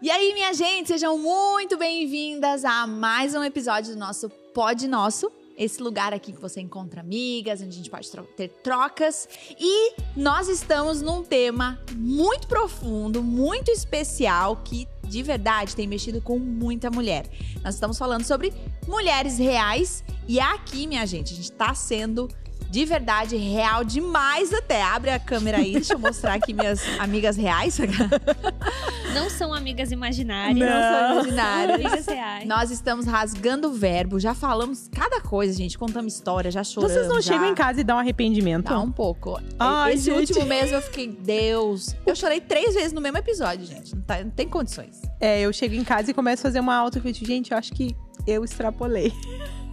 E aí, minha gente, sejam muito bem-vindas a mais um episódio do nosso Pod Nosso. Esse lugar aqui que você encontra amigas, onde a gente pode tro ter trocas. E nós estamos num tema muito profundo, muito especial, que de verdade tem mexido com muita mulher. Nós estamos falando sobre mulheres reais. E aqui, minha gente, a gente está sendo de verdade, real demais até. Abre a câmera aí, deixa eu mostrar aqui minhas amigas reais. Não são amigas imaginárias. Não, são imaginárias. Amigas reais. Nós estamos rasgando o verbo, já falamos cada coisa, gente. Contamos história, já choramos. Vocês não já... chegam em casa e dão um arrependimento? Dá um pouco. Ai, Esse gente. último mês eu fiquei, Deus. Eu chorei três vezes no mesmo episódio, gente. Não, tá- não tem condições. É, eu chego em casa e começo a fazer uma autocrítica. Gente, eu acho que eu extrapolei.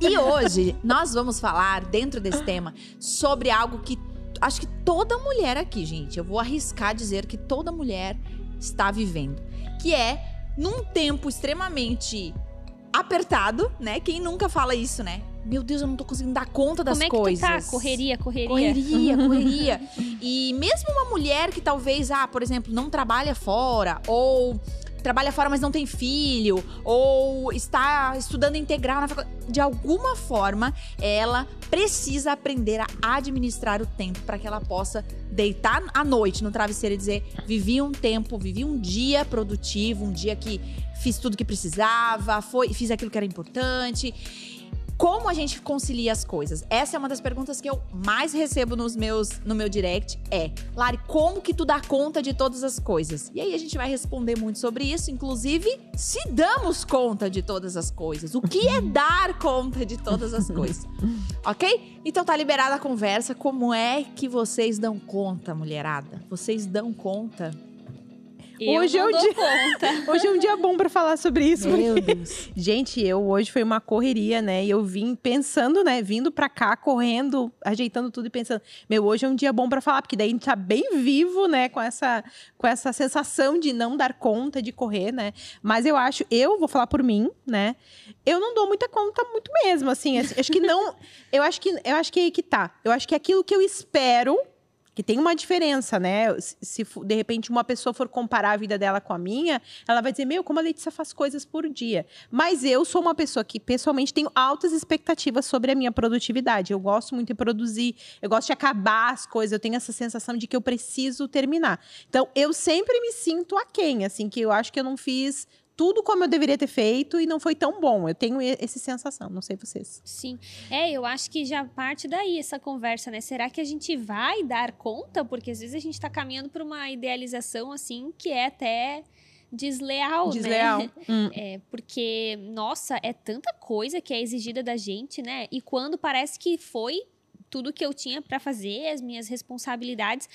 E hoje nós vamos falar, dentro desse tema, sobre algo que acho que toda mulher aqui, gente, eu vou arriscar dizer que toda mulher está vivendo. Que é num tempo extremamente apertado, né? Quem nunca fala isso, né? Meu Deus, eu não tô conseguindo dar conta das Como é que coisas. tu tá? Correria, correria. Correria, correria. E mesmo uma mulher que talvez, ah, por exemplo, não trabalha fora, ou trabalha fora, mas não tem filho, ou está estudando integral na faculdade, de alguma forma, ela precisa aprender a administrar o tempo para que ela possa deitar à noite no travesseiro e dizer: vivi um tempo, vivi um dia produtivo, um dia que fiz tudo que precisava, foi, fiz aquilo que era importante. Como a gente concilia as coisas? Essa é uma das perguntas que eu mais recebo nos meus, no meu direct. É, Lari, como que tu dá conta de todas as coisas? E aí a gente vai responder muito sobre isso, inclusive se damos conta de todas as coisas. O que é dar conta de todas as coisas? Ok? Então tá liberada a conversa. Como é que vocês dão conta, mulherada? Vocês dão conta? Eu Hoje não é dou dia- conta. Hoje é um dia bom pra falar sobre isso. porque- Meu Deus. Gente, eu hoje foi uma correria, né? E eu vim pensando, né? Vindo pra cá, correndo, ajeitando tudo e pensando, meu, hoje é um dia bom pra falar, porque daí a gente tá bem vivo, né? Com essa, com essa sensação de não dar conta de correr, né? Mas eu acho, eu vou falar por mim, né? Eu não dou muita conta muito mesmo, assim. assim, acho que não. Eu acho que eu acho que é aí que tá. Eu acho que aquilo que eu espero. Que tem uma diferença, né? Se, se de repente uma pessoa for comparar a vida dela com a minha, ela vai dizer: Meu, como a Letícia faz coisas por dia. Mas eu sou uma pessoa que, pessoalmente, tenho altas expectativas sobre a minha produtividade. Eu gosto muito de produzir, eu gosto de acabar as coisas, eu tenho essa sensação de que eu preciso terminar. Então, eu sempre me sinto aquém, assim, que eu acho que eu não fiz tudo como eu deveria ter feito e não foi tão bom. Eu tenho essa sensação, não sei vocês. Sim. É, eu acho que já parte daí essa conversa, né? Será que a gente vai dar conta? Porque às vezes a gente tá caminhando por uma idealização, assim, que é até desleal, Desleal. né? Hum. É, porque, nossa, é tanta coisa que é exigida da gente, né? E quando parece que foi tudo que eu tinha pra fazer, as minhas responsabilidades,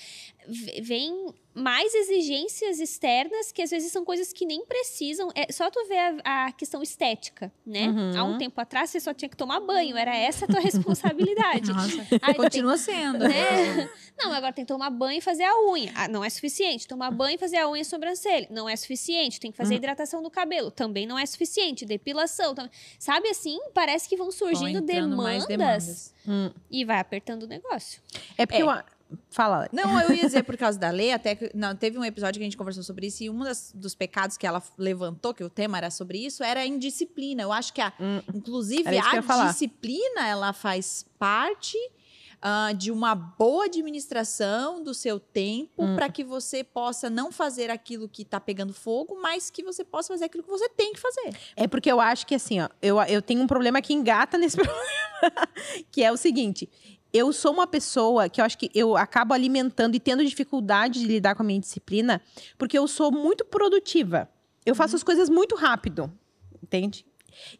vem mais exigências externas que às vezes são coisas que nem precisam. É só tu ver a, a questão estética, né? Uhum. Há um tempo atrás você só tinha que tomar banho, era essa a tua responsabilidade. Nossa, Aí continua sendo. né? Não, agora tem que tomar banho e fazer a unha. Ah, não é suficiente. Tomar banho e fazer a unha e a sobrancelha. Não é suficiente. Tem que fazer hidratação do cabelo. Também não é suficiente. Depilação. tam- Sabe assim? Parece que vão surgindo demandas, demandas. e vai apertando o negócio. É porque É. eu. Fala. Não, eu ia dizer por causa da lei, até que não, teve um episódio que a gente conversou sobre isso, e um das- dos pecados que ela levantou, que o tema era sobre isso, era a indisciplina. Eu acho que, a, Hum. inclusive, eu ia a disciplina, ela faz parte ah, de uma boa administração do seu tempo Hum. para que você possa não fazer aquilo que tá pegando fogo, mas que você possa fazer aquilo que você tem que fazer. É porque eu acho que assim, ó, eu, eu tenho um problema que engata nesse problema, que é o seguinte. Eu sou uma pessoa que eu acho que eu acabo alimentando e tendo dificuldade de lidar com a minha disciplina, porque eu sou muito produtiva. Eu faço as coisas muito rápido, entende?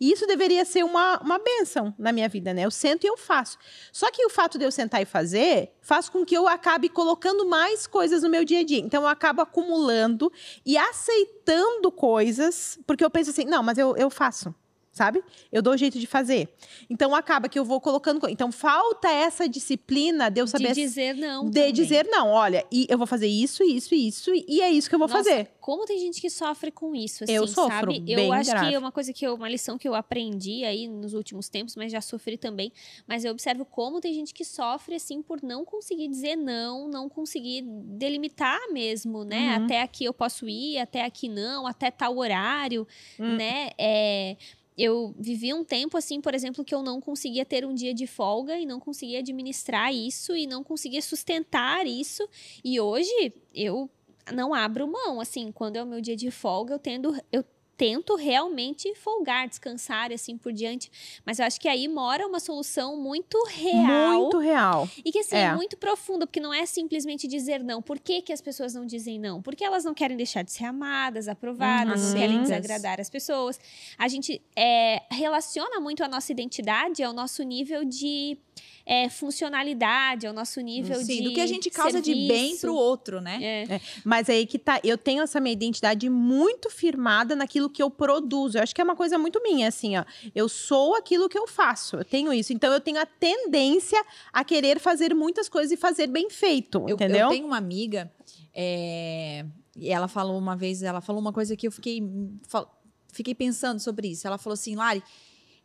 E isso deveria ser uma, uma benção na minha vida, né? Eu sento e eu faço. Só que o fato de eu sentar e fazer faz com que eu acabe colocando mais coisas no meu dia a dia. Então eu acabo acumulando e aceitando coisas, porque eu penso assim, não, mas eu, eu faço. Sabe? Eu dou jeito de fazer. Então acaba que eu vou colocando. co- Então falta essa disciplina de eu saber. De dizer não. de também. dizer não, olha, e eu vou fazer isso, isso, isso, e é isso que eu vou Nossa, fazer. Como tem gente que sofre com isso, assim, Eu sofro, sabe? bem eu acho grave. que é uma coisa que eu, uma lição que eu aprendi aí nos últimos tempos, mas já sofri também. Mas eu observo como tem gente que sofre, assim, por não conseguir dizer não, não conseguir delimitar mesmo, né? Uhum. Até aqui eu posso ir, até aqui não, até tal horário, Hum. né? É, eu vivi um tempo, assim, por exemplo, que eu não conseguia ter um dia de folga e não conseguia administrar isso e não conseguia sustentar isso. E hoje eu não abro mão, assim, quando é o meu dia de folga, eu tendo, eu tento realmente folgar, descansar e assim por diante. Mas eu acho que aí mora uma solução muito real Muito real. e que assim, É. muito profunda, porque não é simplesmente dizer não. Por que, que as pessoas não dizem não? Porque elas não querem deixar de ser amadas, aprovadas, Uhum. não querem desagradar as pessoas. A gente é, relaciona muito a nossa identidade ao nosso nível de é, funcionalidade, ao nosso nível de. Sim, do que a gente causa de bem serviço. pro outro, né? É. Mas aí que tá, eu tenho essa minha identidade muito firmada naquilo que eu produzo. Eu acho que é uma coisa muito minha, assim, ó. Eu sou aquilo que eu faço, eu tenho isso. Então eu tenho a tendência a querer fazer muitas coisas e fazer bem feito, Eu, entendeu? eu tenho uma amiga, é, e ela falou uma vez, ela falou uma coisa que eu fiquei, fal- fiquei pensando sobre isso. Ela falou assim, Lari,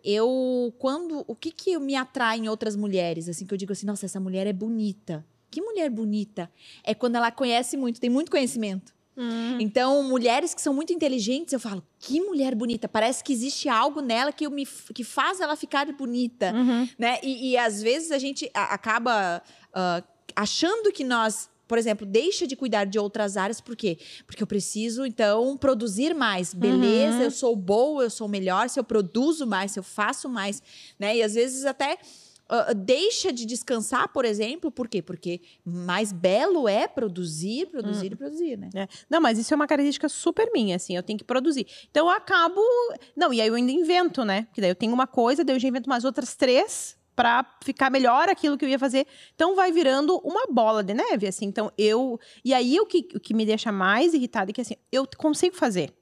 eu quando o que que me atrai em outras mulheres, assim que eu digo assim, nossa, essa mulher é bonita. Que mulher bonita? É quando ela conhece muito, tem muito conhecimento. Hum. Então, mulheres que são muito inteligentes, eu falo, que mulher bonita. Parece que existe algo nela que, me, que faz ela ficar bonita Uhum. né? E, e às vezes a gente acaba ah, achando que nós, por exemplo, deixa de cuidar de outras áreas, por quê? Porque eu preciso, então, produzir mais. Beleza, Uhum. eu sou boa, eu sou melhor, se eu produzo mais, se eu faço mais, né? E às vezes até. ah, deixa de descansar, por exemplo, por quê? Porque mais belo é produzir, produzir e produzir, né? É. Não, mas isso é uma característica super minha, assim, eu tenho que produzir. Então eu acabo. Não, e aí eu ainda invento, né? Porque daí eu tenho uma coisa, daí eu já invento umas outras três pra ficar melhor aquilo que eu ia fazer. Então vai virando uma bola de neve, assim. Então eu. E aí o que, o que me deixa mais irritada é que assim, eu consigo fazer.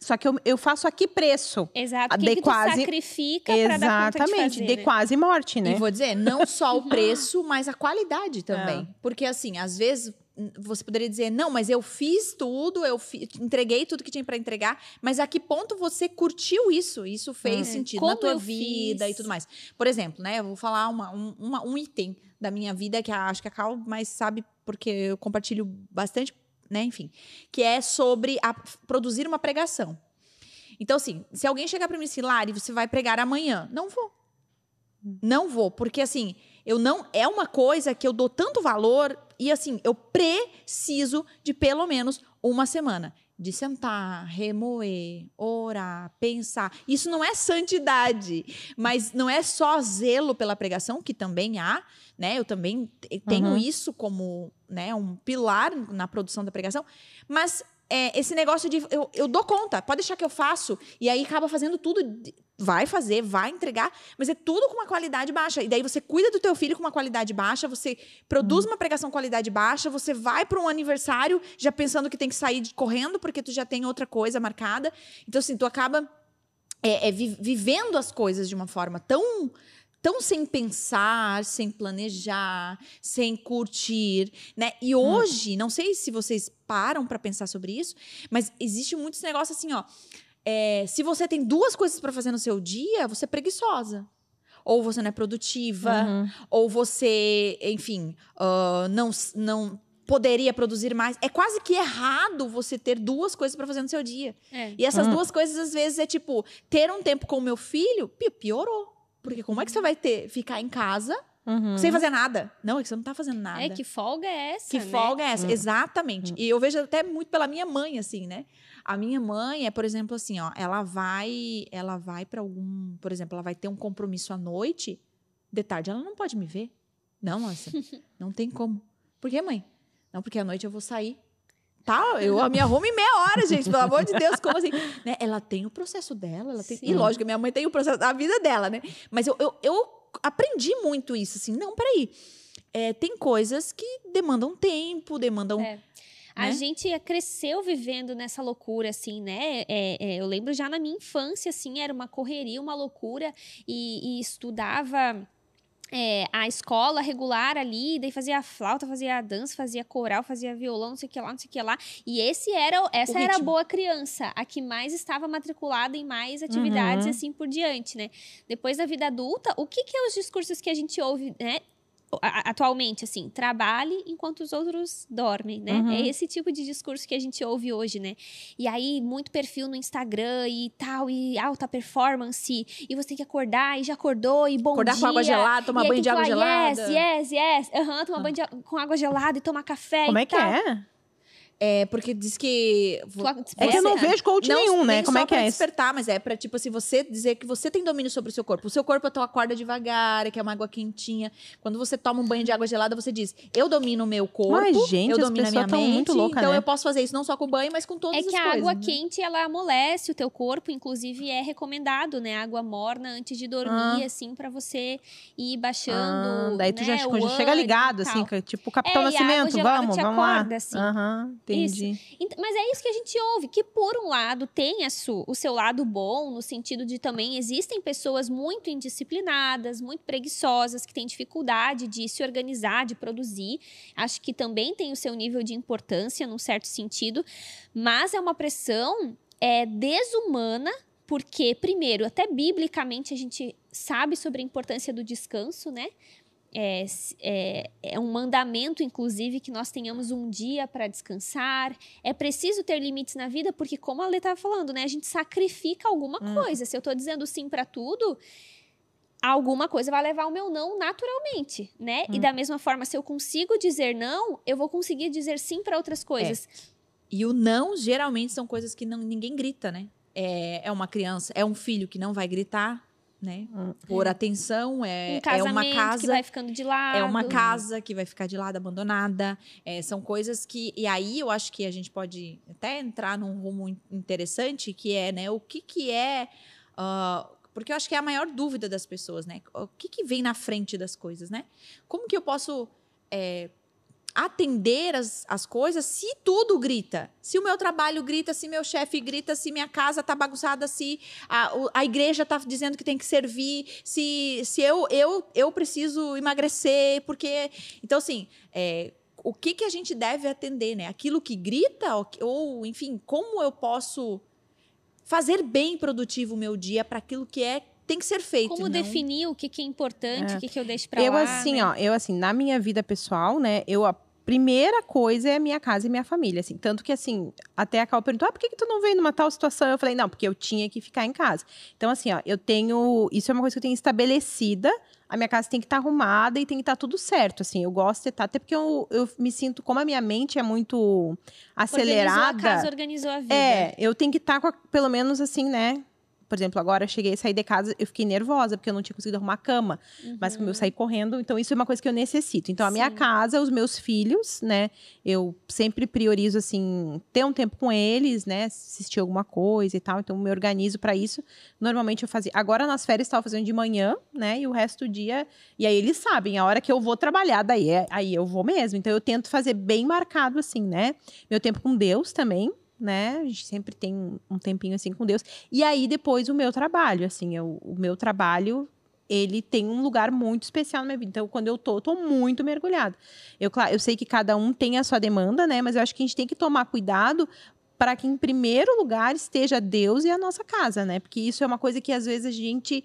Só que eu, eu faço a que preço? Exato. Que, de que tu quase- sacrifica pra dar conta de Exatamente, fazer, de né? quase morte, né? E vou dizer, não só o preço, mas a qualidade também. Porque, assim, às vezes você poderia dizer, não, mas eu fiz tudo, eu fi- entreguei tudo que tinha para entregar, mas a que ponto você curtiu isso? Isso fez É. sentido Como na tua vida fiz? e tudo mais. Por exemplo, né, eu vou falar uma- um, uma- um item da minha vida que a- acho que a Cal mais sabe, porque eu compartilho bastante, né, enfim, que é sobre a- produzir uma pregação. Então, assim, se alguém chegar para mim assim, Lari, você vai pregar amanhã, não vou. Não vou, porque assim, eu não é uma coisa que eu dou tanto valor e assim, eu preciso de pelo menos uma semana de sentar, remoer, orar, pensar. Isso não é santidade, mas não é só zelo pela pregação, que também há, né? Eu também te- tenho Uhum. isso como, né, um pilar na produção da pregação, mas é, esse negócio de eu, eu dou conta, pode deixar que eu faço, e aí acaba fazendo tudo, vai fazer, vai entregar, mas é tudo com uma qualidade baixa. E daí você cuida do teu filho com uma qualidade baixa, você produz uma pregação com qualidade baixa, você vai para um aniversário já pensando que tem que sair de- correndo porque tu já tem outra coisa marcada. Então assim, tu acaba é, é, vi- vivendo as coisas de uma forma tão tão sem pensar, sem planejar, sem curtir, né? E hoje, não sei se vocês param para pensar sobre isso, mas existe muito esse negócio assim, ó. É, se você tem duas coisas para fazer no seu dia, você é preguiçosa. Ou você não é produtiva, Uhum. ou você, enfim, ah, não, não poderia produzir mais. É quase que errado você ter duas coisas para fazer no seu dia. É. E essas Hum. duas coisas, às vezes, é tipo, ter um tempo com o meu filho, pi- piorou. Porque como é que você vai ter, ficar em casa Uhum. sem fazer nada? Não, é que você não tá fazendo nada. É, que folga é essa, Que né? folga é essa? Hum. Exatamente. E eu vejo até muito pela minha mãe, assim, né? A minha mãe é, por exemplo, assim, ó, ela vai, ela vai para algum, por exemplo, ela vai ter um compromisso à noite, de tarde ela não pode me ver. Não, nossa, não tem como. Por que, mãe? Não, porque à noite eu vou sair. Tá, eu me arrumo em meia hora, gente, pelo amor de Deus, como assim? Né? Ela tem o processo dela, ela tem, e lógico, minha mãe tem o processo da vida dela, né? Mas eu, eu, eu aprendi muito isso, assim, não, peraí. É, tem coisas que demandam tempo, demandam É. A né? gente cresceu vivendo nessa loucura, assim, né? É, é, eu lembro já na minha infância, assim, era uma correria, uma loucura, e, e estudava. é, a escola regular ali, daí fazia flauta, fazia dança, fazia coral, fazia violão, não sei o que lá, não sei o que lá. E esse era, essa era a boa criança, a que mais estava matriculada em mais atividades Uhum. e assim por diante, né? Depois da vida adulta, o que que é os discursos que a gente ouve, né? Atualmente, assim, trabalhe enquanto os outros dormem, né? Uhum. É esse tipo de discurso que a gente ouve hoje, né? E aí, muito perfil no Instagram e tal, e alta performance, e você tem que acordar, e já acordou, e bom Acordar dia. com água gelada, tomar banho de que água falar, gelada. Yes, yes, yes. Aham, tomar banho de com água gelada e tomar café Como é que tal. é? É, porque diz que. É que eu não vejo coach não, nenhum, né? nem Como só é que pra é isso? despertar, mas é pra, tipo assim, você dizer que você tem domínio sobre o seu corpo. O seu corpo, tu acorda devagar, que é uma água quentinha. Quando você toma um banho de água gelada, você diz, eu domino o meu corpo, Mas, gente, eu as domino a minha mente. muito louca, então né? eu posso fazer isso não só com o banho, mas com todas É as que a coisas. água né? quente, ela amolece o teu corpo, inclusive é recomendado, né? Água morna antes de dormir, Ah. assim, pra você ir Ah, baixando. daí tu já, né, já chega ligado, assim, que- tipo o Capitão É, e a água Nascimento, vamos, te vamos acorda, lá. assim. Aham, entendi. Ent- Mas é isso que a gente ouve, que por um lado tem o seu lado bom, no sentido de também existem pessoas muito indisciplinadas, muito preguiçosas, que têm dificuldade de se organizar, de produzir. Acho que também tem o seu nível de importância, num certo sentido, mas é uma pressão é, desumana. Porque, primeiro, até biblicamente a gente sabe sobre a importância do descanso, né? É, é, é um mandamento, inclusive, que nós tenhamos um dia para descansar. É preciso ter limites na vida, porque, como a Lê estava falando, né? A gente sacrifica alguma Hum. coisa. Se eu tô dizendo sim para tudo, alguma coisa vai levar o meu não naturalmente, né? E Hum. da mesma forma, se eu consigo dizer não, eu vou conseguir dizer sim para outras coisas. E o não, geralmente, são coisas que não, ninguém grita, né? É, é uma criança, é um filho que não vai gritar, né? Hum. Por atenção, é, um é uma casa. que vai ficando de lado. É uma casa que vai ficar de lado, abandonada. É, são coisas que. E aí eu acho que a gente pode até entrar num rumo in- interessante, que é, né, o que, que é. ah, porque eu acho que é a maior dúvida das pessoas, né? O que, que vem na frente das coisas, né? Como que eu posso é, atender as, as coisas se tudo grita? Se o meu trabalho grita, se meu chefe grita, se minha casa tá bagunçada, se a, a igreja tá dizendo que tem que servir, se, se eu, eu, eu preciso emagrecer, porque. Então, assim, é, o que, que a gente deve atender, né? Aquilo que grita, ou, ou, enfim, como eu posso fazer bem produtivo o meu dia para aquilo que é tem que ser feito. Como não- definir o que, que é importante, É. o que, que eu deixo pra eu lá. assim, né? ó, eu assim, na minha vida pessoal, né, eu a primeira coisa é a minha casa e minha família, assim, tanto que assim, até a Cal perguntou, ah, por que, que tu não veio numa tal situação? Eu falei, não, porque eu tinha que ficar em casa. Então assim, ó, eu tenho, isso é uma coisa que eu tenho estabelecida, a minha casa tem que estar arrumada e tem que estar tudo certo, assim, eu gosto de estar, até porque eu, eu me sinto, como a minha mente é muito acelerada. Organizou a casa, organizou a vida. É, eu tenho que estar com, a- pelo menos assim, né? Por exemplo, agora eu cheguei a sair de casa, eu fiquei nervosa, porque eu não tinha conseguido arrumar a cama. Mas como eu saí correndo, então isso é uma coisa que eu necessito. Então, a minha Sim. casa, os meus filhos, né? Eu sempre priorizo, assim, ter um tempo com eles, né? Assistir alguma coisa e tal. Então, eu me organizo para isso. Normalmente eu fazia. Agora nas férias estava fazendo de manhã, né? E o resto do dia. E aí eles sabem, a hora que eu vou trabalhar, daí é... aí eu vou mesmo. Então, eu tento fazer bem marcado, assim, né? Meu tempo com Deus também. Né? A gente sempre tem um- tempinho assim com Deus. E aí depois o meu trabalho, assim, eu, o meu trabalho ele tem um lugar muito especial na minha vida. Então, quando eu tô, eu tô muito mergulhada. Eu, claro, eu sei que cada um tem a sua demanda, né? Mas eu acho que a gente tem que tomar cuidado para que, em primeiro lugar, esteja Deus e a nossa casa, né? Porque isso é uma coisa que, às vezes, a gente,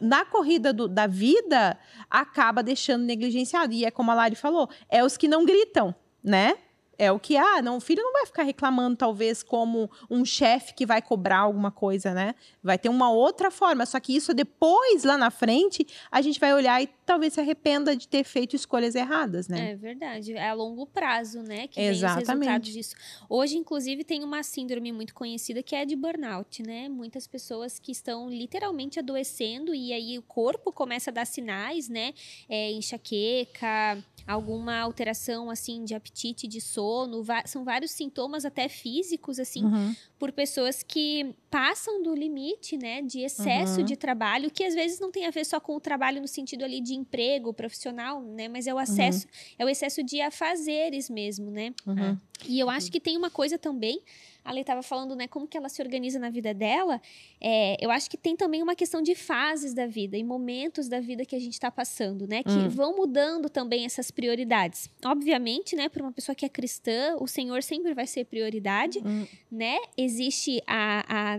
na corrida do- da vida, acaba deixando negligenciado. E é como a Lari falou, é os que não gritam, né? É o que, ah, não, o filho não vai ficar reclamando, talvez, como um chefe que vai cobrar alguma coisa, né? Vai ter uma outra forma. Só que isso depois, lá na frente, a gente vai olhar e talvez se arrependa de ter feito escolhas erradas, né? É verdade, é a longo prazo, né, que vem os Exatamente. resultados disso. Hoje, inclusive, tem uma síndrome muito conhecida que é a de burnout, né? Muitas pessoas que estão literalmente adoecendo e aí o corpo começa a dar sinais, né? É, enxaqueca, alguma alteração, assim, de apetite, de sono. são vários sintomas até físicos, assim, Uhum. por pessoas que passam do limite, né, de excesso Uhum. de trabalho, que às vezes não tem a ver só com o trabalho no sentido ali de emprego profissional, né? Mas é o acesso, é o excesso de afazeres mesmo, né? Uhum. E eu acho que tem uma coisa também, a Lei estava falando, né, como que ela se organiza na vida dela. É, eu acho que tem também uma questão de fases da vida e momentos da vida que a gente está passando, né, que Hum. vão mudando também essas prioridades. Obviamente, né, para uma pessoa que é cristã, o Senhor sempre vai ser prioridade, Hum. né? Existe a, a,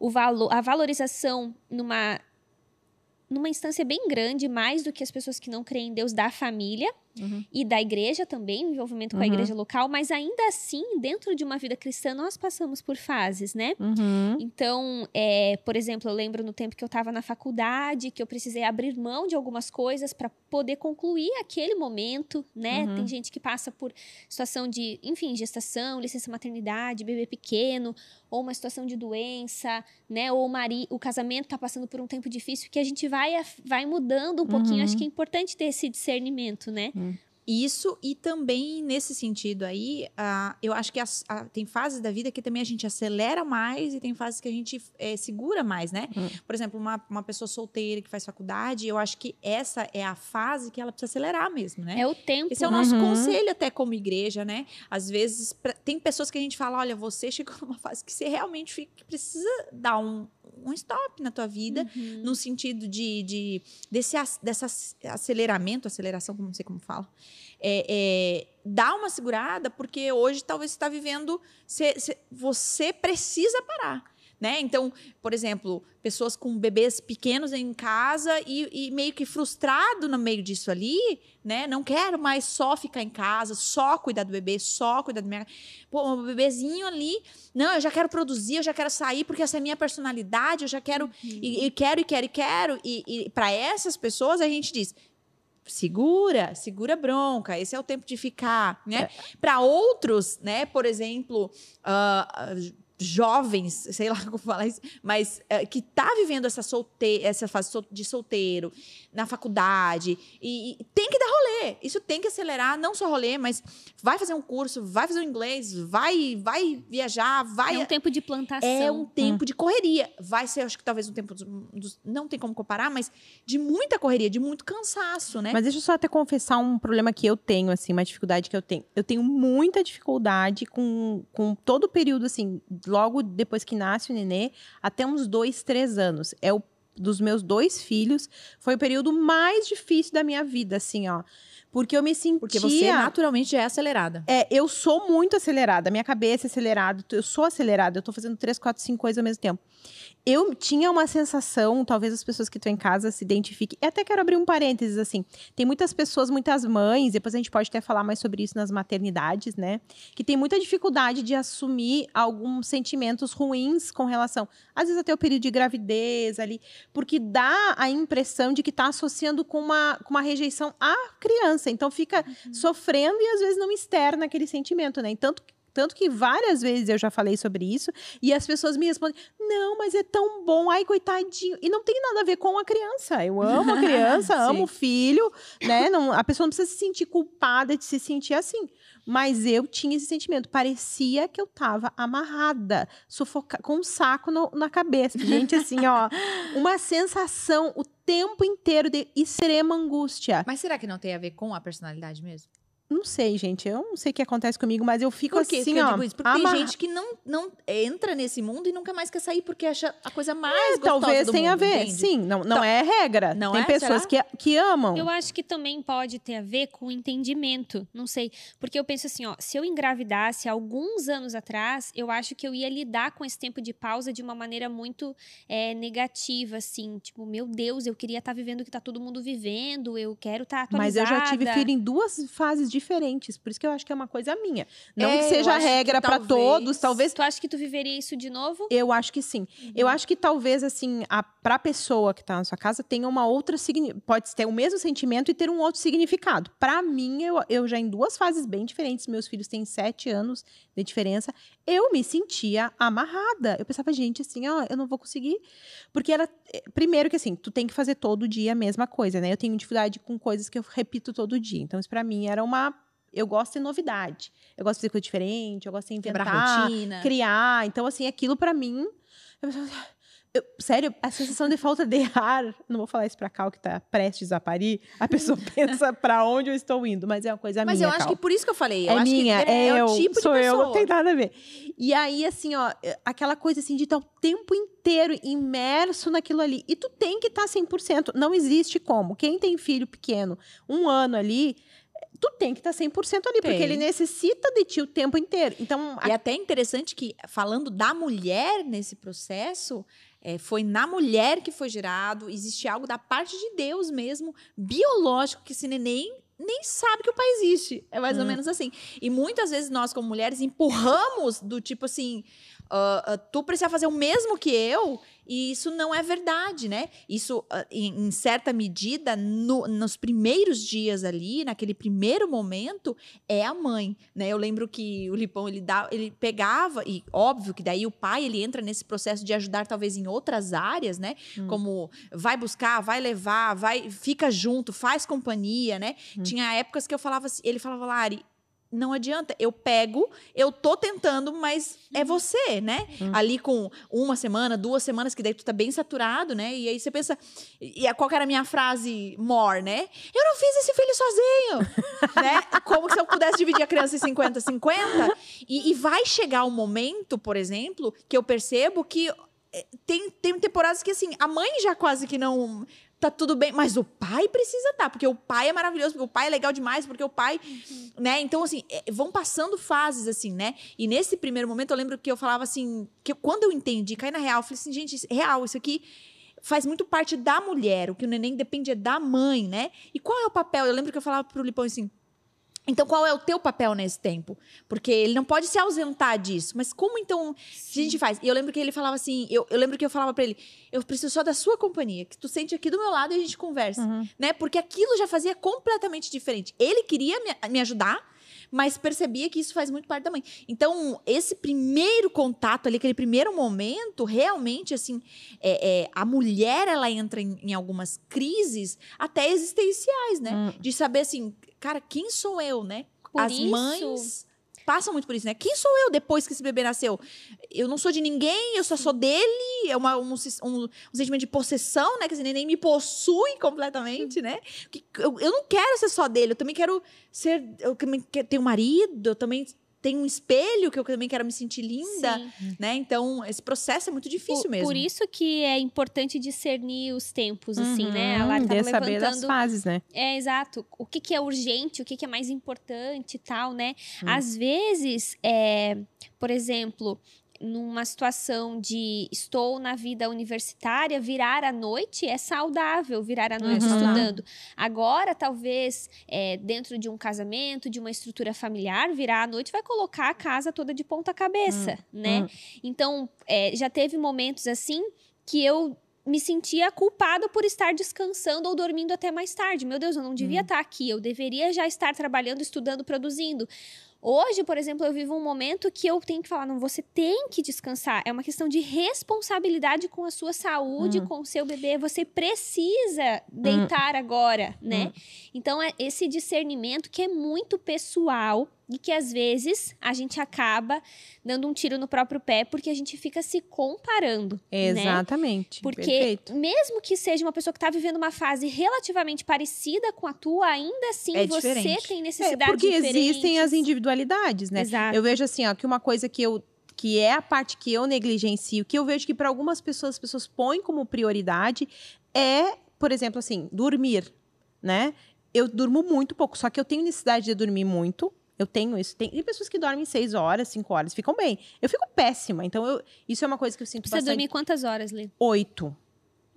o valor, a valorização numa numa instância bem grande, mais do que as pessoas que não creem em Deus da família Uhum. e da igreja também, o envolvimento com a Uhum. igreja local, mas ainda assim, dentro de uma vida cristã, nós passamos por fases, né? Uhum. Então, é, por exemplo, eu lembro no tempo que eu estava na faculdade, que eu precisei abrir mão de algumas coisas para poder concluir aquele momento, né? Uhum. Tem gente que passa por situação de, enfim, gestação, licença maternidade, bebê pequeno, ou uma situação de doença, né? Ou o, mari o casamento está passando por um tempo difícil que a gente vai, vai mudando um pouquinho. Uhum. Acho que é importante ter esse discernimento, né? Isso, e também nesse sentido aí, ah, eu acho que as- ah, tem fases da vida que também a gente acelera mais e tem fases que a gente eh, segura mais, né? Hum. Por exemplo, uma, uma pessoa solteira que faz faculdade, eu acho que essa é a fase que ela precisa acelerar mesmo, né? É o tempo. Esse é o nosso Uhum. conselho até como igreja, né? Às vezes, pra- tem pessoas que a gente fala, olha, você chegou numa fase que você realmente fica- precisa dar um, um stop na tua vida, Uhum. no sentido de, de desse ac- aceleramento, aceleração, como não sei como fala, é, é, dá uma segurada, porque hoje talvez você está vivendo, cê- cê- você precisa parar. Né? Então, por exemplo, pessoas com bebês pequenos em casa e, e meio que frustrado no meio disso ali, né? Não quero mais só ficar em casa, só cuidar do bebê, só cuidar do minha. Pô, um bebezinho ali. Não, eu já quero produzir, eu já quero sair, porque essa é a minha personalidade, eu já quero e, e quero, e quero, e quero. E, e para essas pessoas, a gente diz. Segura, segura a bronca. Esse é o tempo de ficar, né? Para outros, né? Por exemplo, ah, jovens, sei lá como falar isso, mas ah, que tá vivendo essa solte essa fase sol- de solteiro na faculdade e, e tem que dar rolê. Isso tem que acelerar, não só rolê, mas vai fazer um curso, vai fazer um inglês, vai, vai viajar, vai É um tempo de plantação. é um tempo de correria. Vai ser, acho que talvez um tempo dos- não tem como comparar, mas de muita correria, de muito cansaço, né? Mas deixa eu só até confessar um problema que eu tenho, assim, uma dificuldade que eu tenho. Eu tenho muita dificuldade com, com todo o período, assim, logo depois que nasce o nenê, até uns dois, três anos. É o dos meus dois filhos, foi o período mais difícil da minha vida, assim, ó. Porque eu me sentia... Porque você naturalmente é acelerada. É, eu sou muito acelerada, minha cabeça é acelerada, eu sou acelerada, eu tô fazendo três, quatro, cinco coisas ao mesmo tempo. Eu tinha uma sensação, talvez as pessoas que estão em casa se identifiquem, e até quero abrir um parênteses, assim, tem muitas pessoas, muitas mães, depois a gente pode até falar mais sobre isso nas maternidades, né, que tem muita dificuldade de assumir alguns sentimentos ruins com relação, às vezes até o período de gravidez ali, porque dá a impressão de que está associando com uma, com uma rejeição à criança. Então fica sofrendo e às vezes não externa aquele sentimento, né? E Tanto, tanto que várias vezes eu já falei sobre isso e as pessoas me respondem: não, mas é tão bom, ai, coitadinho. E não tem nada a ver com a criança. Eu amo a criança, amo o filho, né? Não, a pessoa não precisa se sentir culpada de se sentir assim. Mas eu tinha esse sentimento. Parecia que eu tava amarrada, sufoca com um saco no- na cabeça. Gente, assim, ó. Uma sensação o tempo inteiro de extrema angústia. Mas será que não tem a ver com a personalidade mesmo? Não sei, gente. Eu não sei o que acontece comigo, mas eu fico Por que assim, que eu ó. digo isso? Porque amarra- tem gente que não, não entra nesse mundo e nunca mais quer sair porque acha a coisa mais É, gostosa talvez do tenha a mundo, ver. entende? Sim, não, não Então, é regra. não Tem é? pessoas que, que amam. Eu acho que também pode ter a ver com entendimento, não sei. Porque eu penso assim, ó, se eu engravidasse alguns anos atrás, eu acho que eu ia lidar com esse tempo de pausa de uma maneira muito é, negativa, assim. Tipo, meu Deus, eu queria estar vivendo o que tá todo mundo vivendo, eu quero estar Mas atualizada. eu já tive filho em duas fases diferentes, por isso que eu acho que é uma coisa minha. Não É, que seja regra pra talvez- todos, talvez. Tu acha que tu viveria isso de novo? Eu acho que sim. Eu acho que talvez, assim, a, pra pessoa que tá na sua casa tenha uma outra. Pode ter o mesmo sentimento e ter um outro significado. Pra mim, eu, eu já em duas fases bem diferentes, meus filhos têm sete anos de diferença, eu me sentia amarrada. Eu pensava, gente, assim, ó, eu não vou conseguir. Porque era. eh, Primeiro que assim, tu tem que fazer todo dia a mesma coisa, né? Eu tenho dificuldade com coisas que eu repito todo dia. Então, isso pra mim era uma. Eu gosto de novidade. Eu gosto de fazer coisa diferente, eu gosto de inventar criar. Então, assim, aquilo pra mim. eu eu- sério, a sensação de falta de ar. Não vou falar isso pra Cal que tá prestes a parir. A pessoa pensa pra onde eu estou indo, mas é uma coisa Mas minha. eu acho Cal. que por isso que eu falei. Eu é acho minha, que é, é, eu, o tipo sou de eu, pessoa. não tem nada a ver. E aí, assim, ó, é, aquela coisa assim de estar o tempo inteiro imerso naquilo ali. E tu tem que estar 100%. Não existe como. Quem tem filho pequeno, um ano ali, tu tem que estar 100% ali, porque Tem. ele necessita de ti o tempo inteiro. Então, E é até interessante que, falando da mulher nesse processo, é, foi na mulher que foi gerado, existe algo da parte de Deus mesmo, biológico, que esse neném nem sabe que o pai existe. É mais ou Hum. menos assim. E muitas vezes nós, como mulheres, empurramos do tipo assim. Ah, ah, tu precisa fazer o mesmo que eu, e isso não é verdade, né? Isso, ah, em, em certa medida, no- nos primeiros dias ali, naquele primeiro momento, é a mãe, né? Eu lembro que o Lipão ele dá, ele pegava e óbvio que daí o pai ele entra nesse processo de ajudar talvez em outras áreas, né? Hum. Como vai buscar, vai levar, vai fica junto, faz companhia, né? Hum. Tinha épocas que eu falava assim, ele falava Lari, não adianta, eu pego, eu tô tentando, mas é você, né? Hum. Ali com uma semana, duas semanas, que daí tu tá bem saturado, né? E aí você pensa, e qual que era a minha frase more, né? Eu não fiz esse filho sozinho, né? Como se eu pudesse dividir a criança em 50, 50. E, e vai chegar um momento, por exemplo, que eu percebo que eh, tem, tem temporadas que, assim, a mãe já quase que não tá tudo bem, mas o pai precisa estar, porque o pai é maravilhoso, porque o pai é legal demais, porque o pai, né? Então, assim, é, vão passando fases, assim, né? E nesse primeiro momento, eu lembro que eu falava assim, que quando eu entendi, caí na real, eu falei assim, gente, isso- real, isso aqui faz muito parte da mulher, o que o neném depende é da mãe, né? E qual é o papel? Eu lembro que eu falava pro Lipão assim, então, qual é o teu papel nesse tempo? Porque ele não pode se ausentar disso. Mas como então a gente faz? E eu lembro que ele falava assim, eu, eu lembro que eu falava pra ele, eu preciso só da sua companhia, que tu sente aqui do meu lado e a gente conversa, Uhum. né? Porque aquilo já fazia completamente diferente. Ele queria me, me ajudar, mas percebia que isso faz muito parte da mãe. Então, esse primeiro contato ali, aquele primeiro momento, realmente, assim, é, é, a mulher, ela entra em, em algumas crises até existenciais, né? Hum. De saber, assim, cara, quem sou eu, né? Por As isso- mães passam muito por isso, né? Quem sou eu depois que esse bebê nasceu? Eu não sou de ninguém, eu só sou dele. É uma, um, um- um sentimento de possessão, né? Que esse neném me possui completamente, né? Que eu, eu não quero ser só dele, eu também quero ser. Eu também tenho um marido, eu também tenho um espelho que eu também quero me sentir linda, Sim. né? Então, esse processo é muito difícil por, mesmo. por isso que é importante discernir os tempos, assim, né? A Uhum, Lara de tava saber das fases, né? É, exato. O que, que é urgente, o que, que é mais importante e tal, né? Hum. Às vezes, é, por exemplo, numa situação de estou na vida universitária, virar à noite é saudável, virar à noite Uhum. estudando. Agora, talvez, é, dentro de um casamento, de uma estrutura familiar, virar à noite vai colocar a casa toda de ponta cabeça, né? hum. Então, é, já teve momentos assim que eu me sentia culpada por estar descansando ou dormindo até mais tarde. Meu Deus, eu não devia estar aqui, eu deveria já estar trabalhando, estudando, produzindo. Hoje, por exemplo, eu vivo um momento que eu tenho que falar, não, você tem que descansar. É uma questão de responsabilidade com a sua saúde, Hum. com o seu bebê. Você precisa deitar agora, né? Hum. Então, é esse discernimento que é muito pessoal e que às vezes a gente acaba dando um tiro no próprio pé porque a gente fica se comparando. Né? Exatamente. Porque Perfeito. mesmo que seja uma pessoa que está vivendo uma fase relativamente parecida com a tua, ainda assim É você diferente. tem É, necessidades porque existem as diferentes. Individualidades, né? Exato. Eu vejo assim, ó, que uma coisa que eu que é a parte que eu negligencio, que eu vejo que para algumas pessoas as pessoas põem como prioridade é, por exemplo, assim, dormir, né? Eu durmo muito pouco, só que eu tenho necessidade de dormir muito. Eu tenho isso. Tem, tem pessoas que dormem seis horas, cinco horas, ficam bem. Eu fico péssima. Então, eu, isso é uma coisa que eu sinto Precisa bastante. dormir quantas horas, Lê? Oito.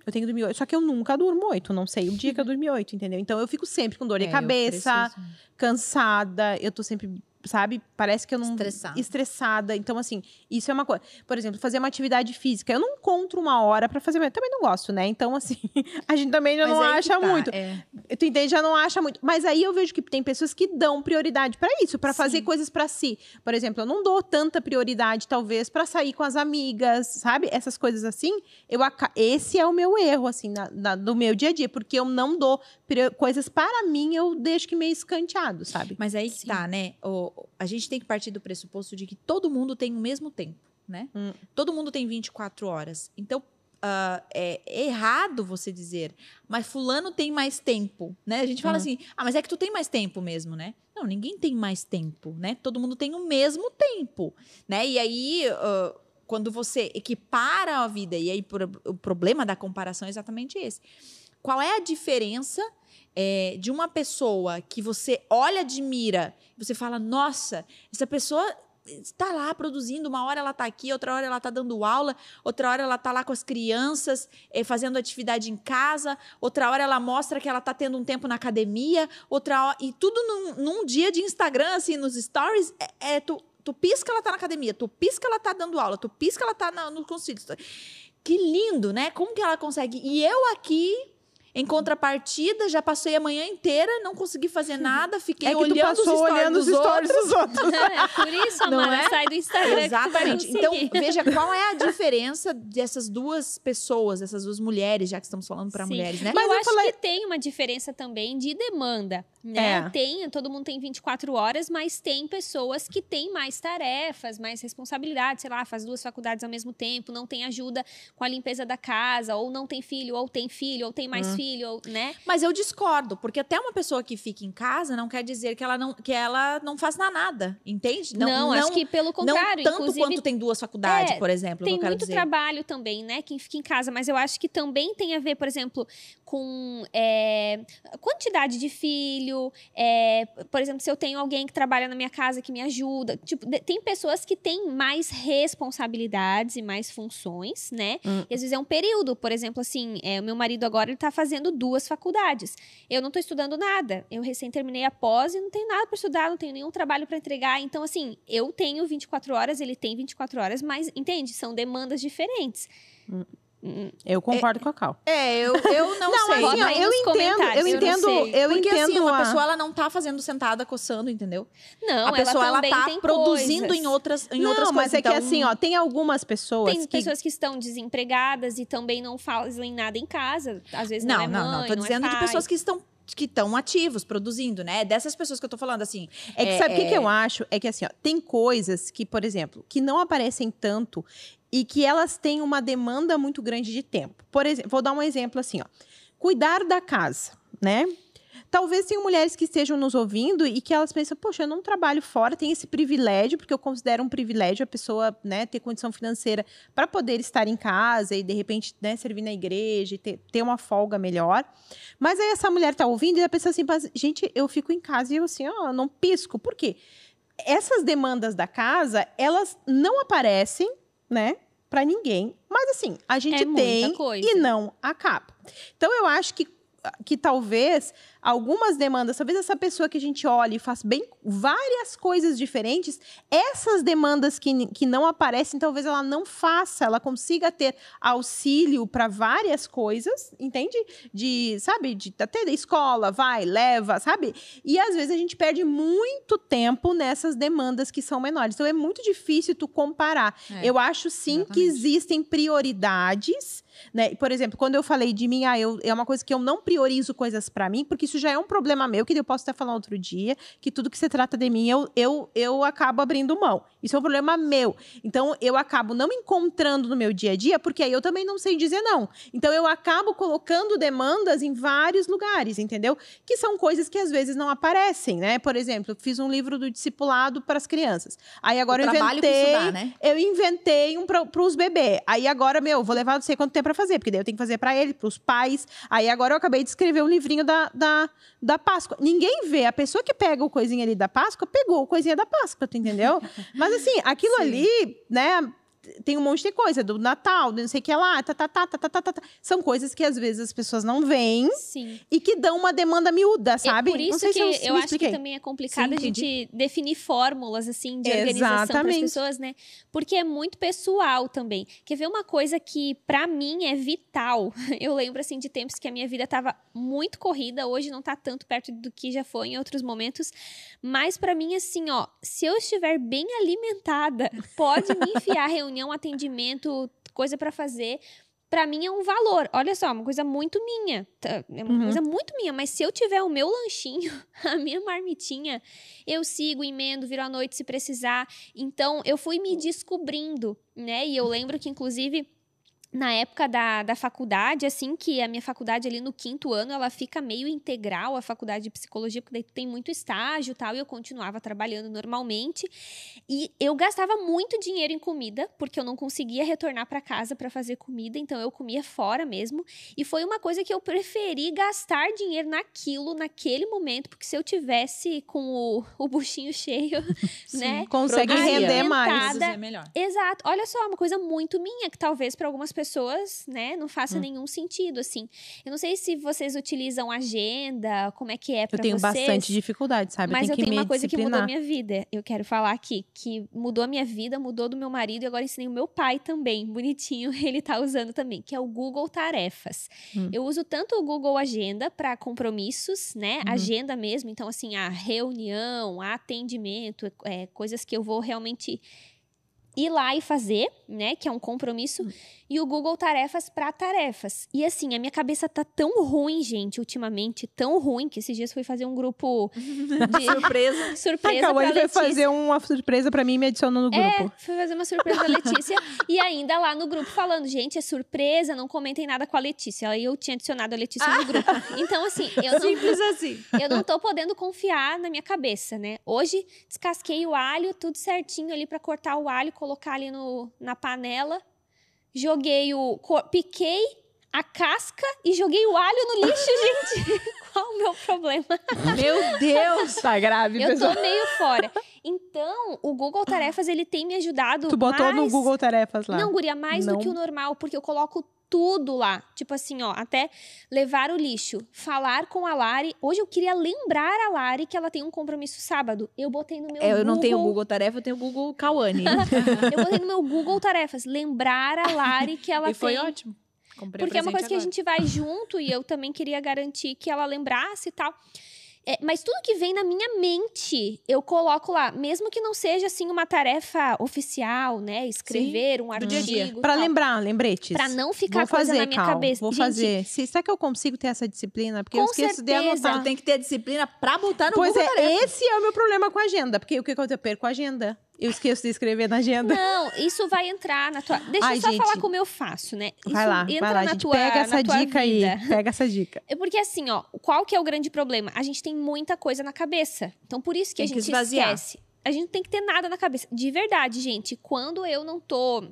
Eu tenho que dormir oito. Só que eu nunca durmo oito. Não sei o dia que eu dormi oito, entendeu? Então, eu fico sempre com dor de É, cabeça cansada, eu tô sempre, sabe? Parece que eu não. Estressada. Estressada. Então, assim, isso é uma coisa. Por exemplo, fazer uma atividade física. Eu não encontro uma hora pra fazer. Eu também não gosto, né? Então, assim, a gente também já Mas não que acha tá, muito. é. Tu entende? Já não acha muito. Mas aí eu vejo que tem pessoas que dão prioridade pra isso, pra fazer coisas pra si. Por exemplo, eu não dou tanta prioridade, talvez, pra sair com as amigas, sabe? Essas coisas assim. Eu aca- Esse é o meu erro, assim, na, na- do meu dia a dia, porque eu não dou prio- coisas para mim, eu deixo que meio escanteado, sabe? Mas aí que tá, né? O, a gente tem que partir do pressuposto de que todo mundo tem o mesmo tempo, né? Hum. Todo mundo tem 24 horas. Então, ah, é errado você dizer, mas fulano tem mais tempo, né? A gente fala Uhum. assim, ah, mas é que tu tem mais tempo mesmo, né? Não, ninguém tem mais tempo, né? Todo mundo tem o mesmo tempo, né? E aí, ah, quando você equipara a vida, e aí por- o problema da comparação é exatamente esse. Qual é a diferença é, de uma pessoa que você olha, admira, você fala, nossa, essa pessoa está lá produzindo, uma hora ela está aqui, outra hora ela está dando aula, outra hora ela está lá com as crianças, eh, fazendo atividade em casa, outra hora ela mostra que ela está tendo um tempo na academia, outra hora, e tudo num, num dia de Instagram, assim, nos stories, é, é tu, tu pisca ela tá na academia, tu pisca ela tá dando aula, tu pisca ela tá na, no concílio. Que lindo, né? Como que ela consegue? E eu aqui, em contrapartida, já passei a manhã inteira, não consegui fazer nada, fiquei É que olhando os passou stories olhando os dos stories outros. dos outros. É por isso, Não Amara, é? sai do Instagram. Exatamente. Então, veja qual é a diferença dessas duas pessoas, essas duas mulheres, já que estamos falando para mulheres, né? Mas eu, eu acho falei- que tem uma diferença também de demanda, né? É. Tem, todo mundo tem 24 horas, mas tem pessoas que têm mais tarefas, mais responsabilidades, sei lá, faz duas faculdades ao mesmo tempo, não tem ajuda com a limpeza da casa, ou não tem filho, ou tem filho, ou tem Hum. mais filho, ou, né? Mas eu discordo, porque até uma pessoa que fica em casa não quer dizer que ela não, que ela não faz nada, entende? Não, acho que pelo contrário, não tanto quanto tem duas faculdades, É, por exemplo, tem muito dizer. trabalho também, né? Quem fica em casa, mas eu acho que também tem a ver, por exemplo, com é, quantidade de filho. é, por exemplo, se eu tenho alguém que trabalha na minha casa que me ajuda. Tipo, tem pessoas que têm mais responsabilidades e mais funções, né? Hum. E às vezes é um período, por exemplo, assim, é, o meu marido agora ele tá fazendo duas faculdades. Eu não tô estudando nada. Eu recém terminei a pós e não tenho nada para estudar, não tenho nenhum trabalho para entregar. Então, assim, eu tenho 24 horas, ele tem 24 horas, mas entende? São demandas diferentes. Hum, Eu concordo com a Cal. É, eu, eu não, Não, sei. assim, ó, eu entendo, eu eu não entendo, eu Porque entendo assim, uma a- pessoa ela não tá fazendo sentada coçando, entendeu? Não, a pessoa ela ela, tá tem produzindo coisas. em outras em não, outras mas coisas. é que então- assim, ó, tem algumas pessoas Tem que pessoas que estão desempregadas e também não fazem nada em casa. Às vezes não, Não, é não, mãe, não. Tô é dizendo de pai. pessoas que estão que estão ativos, produzindo, né? Dessas pessoas que eu tô falando, assim. É que É, sabe o que, é- que eu acho? É que assim, ó, tem coisas que, por exemplo, que não aparecem tanto e que elas têm uma demanda muito grande de tempo. Por exemplo, vou dar um exemplo assim, ó. Cuidar da casa, né? Talvez tenham mulheres que estejam nos ouvindo e que elas pensam, poxa, eu não trabalho fora, tem esse privilégio, porque eu considero um privilégio a pessoa, né, ter condição financeira para poder estar em casa e de repente, né, servir na igreja e ter, ter uma folga melhor. Mas aí essa mulher tá ouvindo e ela pensa assim, "Mas, gente, eu fico em casa e eu assim, ó, não pisco. Por quê? Essas demandas da casa, elas não aparecem, né, para ninguém. Mas assim, a gente É tem coisa. e não acaba. Então eu acho que que talvez algumas demandas, talvez essa pessoa que a gente olha e faz bem várias coisas diferentes, essas demandas que, que não aparecem, talvez ela não faça, ela consiga ter auxílio para várias coisas, entende? De, sabe, de até da escola, vai, leva, sabe? E às vezes a gente perde muito tempo nessas demandas que são menores. Então é muito difícil tu comparar. É, eu acho sim que exatamente. existem prioridades, né? Por exemplo, quando eu falei de mim, ah, eu, é uma coisa que eu não priorizo coisas pra mim, porque isso já é um problema meu, que eu posso até falar outro dia, que tudo que se trata de mim, eu, eu, eu acabo abrindo mão. Isso é um problema meu. Então, eu acabo não me encontrando no meu dia a dia, porque aí eu também não sei dizer não. Então, eu acabo colocando demandas em vários lugares, entendeu? Que são coisas que às vezes não aparecem, né? Por exemplo, eu fiz um livro do discipulado para as crianças. Aí agora o eu inventei estudar, né? eu inventei um para os bebês. Aí agora, meu, vou levar não sei quanto tempo para fazer, porque daí eu tenho que fazer para ele, para os pais. Aí agora eu acabei de escrever um livrinho da, da, da Páscoa. Ninguém vê. A pessoa que pega o coisinha ali da Páscoa, pegou o coisinha da Páscoa, tu entendeu? Mas assim, aquilo Sim. ali, né? tem um monte de coisa do Natal, do não sei o que lá, tá, tá, tá, tá, tá, tá, tá, tá. São coisas que às vezes as pessoas não veem Sim. e que dão uma demanda miúda, é sabe? É por isso que se eu, eu acho que também é complicado Sim, a gente definir fórmulas assim de organização para as pessoas, né? Porque é muito pessoal também. Quer ver uma coisa que para mim é vital? Eu lembro assim de tempos que a minha vida tava muito corrida, hoje não tá tanto perto do que já foi em outros momentos, mas para mim assim, ó, se eu estiver bem alimentada, pode me enfiar reunião atendimento, coisa pra fazer. Pra mim é um valor. Olha só, uma coisa muito minha. tá? É uma Uhum. coisa muito minha. Mas se eu tiver o meu lanchinho, a minha marmitinha, eu sigo, emendo, viro à noite se precisar. Então, eu fui me descobrindo, né? E eu lembro que, inclusive. Na época da, da faculdade, assim, que a minha faculdade ali no quinto ano, ela fica meio integral, a faculdade de psicologia, porque daí tem muito estágio e tal, e eu continuava trabalhando normalmente. E eu gastava muito dinheiro em comida, porque eu não conseguia retornar para casa para fazer comida, então eu comia fora mesmo. E foi uma coisa que eu preferi gastar dinheiro naquilo, naquele momento, porque se eu tivesse com o, o buchinho cheio, né? Consegue render mais. Produzir melhor. Exato. Olha só, uma coisa muito minha, que talvez para algumas pessoas, né, não faça nenhum sentido, assim. Eu não sei se vocês utilizam agenda, como é que é pra Eu tenho vocês. bastante dificuldade, sabe? Mas eu eu tenho que tenho uma coisa que mudou disciplinar. minha vida. Eu quero falar aqui, que mudou a minha vida, mudou do meu marido e agora ensinei o meu pai também, bonitinho, ele tá usando também, que é o Google Tarefas. Hum. Eu uso tanto o Google Agenda para compromissos, né? Uhum. Agenda mesmo, então assim, a reunião, a atendimento, é, coisas que eu vou realmente ir lá e fazer, né? Que é um compromisso. Hum. E o Google Tarefas para tarefas. E assim, a minha cabeça tá tão ruim, gente, ultimamente, tão ruim, que esses dias fui fazer um grupo de Surpresa. A surpresa pra Cauane vai fazer uma surpresa pra mim e me adicionou no É, grupo. fui fazer uma surpresa da Letícia. e ainda lá no grupo falando, gente, é surpresa, não comentem nada com a Letícia. Aí eu tinha adicionado a Letícia no grupo. Então, assim, eu não, Simples assim. eu não tô podendo confiar na minha cabeça, né? Hoje, descasquei o alho, tudo certinho ali pra cortar o alho, colocar ali no, na panela. Joguei o. Piquei a casca e joguei o alho no lixo, gente. Qual o meu problema? Meu Deus. Tá grave, Eu pessoal. tô meio fora. Então, o Google Tarefas, ele tem me ajudado Tu botou no mais- Google Tarefas lá. Não, guria, mais Não. do que o normal, porque eu coloco tudo lá. Tipo assim, ó, até levar o lixo, falar com a Lari. Hoje eu queria lembrar a Lari que ela tem um compromisso sábado. Eu botei no meu É, eu não tenho o Google Google Tarefa, eu tenho o Google Kawane. Eu botei no meu Google Tarefas, lembrar a Lari que ela e foi tem. ótimo. Comprei Porque é uma coisa presente que a agora. gente vai junto e eu também queria garantir que ela lembrasse e tal. É, mas tudo que vem na minha mente, eu coloco lá. Mesmo que não seja, assim, uma tarefa oficial, né? Escrever um do artigo. dia a dia. e Pra tal. lembrar, lembretes. Pra não ficar Vou coisa fazer, na minha Cal, cabeça. Vou Gente, fazer. Se, será que eu consigo ter essa disciplina? Porque eu Com esqueço de certeza. anotar. Tem que ter disciplina pra botar no Pois Google é, Tarefa. esse é o meu problema com a agenda. Porque o que acontece? Eu perco a agenda. Eu esqueço de escrever na agenda. Não, isso vai entrar na tua. Deixa Ai, eu só gente. falar como eu faço, né? Isso Vai lá, entra vai lá, na gente. tua, Pega essa tua dica vida. aí. Pega essa dica. É porque assim, ó, qual que é o grande problema? A gente tem muita coisa na cabeça. Então, por isso que Tem a que gente esvaziar. esquece. A gente não tem que ter nada na cabeça. De verdade, gente, quando eu não tô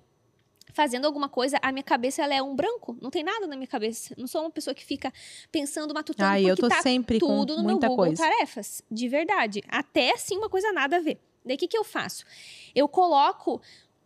fazendo alguma coisa, a minha cabeça ela é um branco. Não tem nada na minha cabeça. Não sou uma pessoa que fica pensando, matutando, Ai, porque eu tô tá sempre com tudo no meu muita Google coisa. Tarefas. De verdade. Até assim, uma coisa nada a ver. Daí, o que, que eu faço? Eu coloco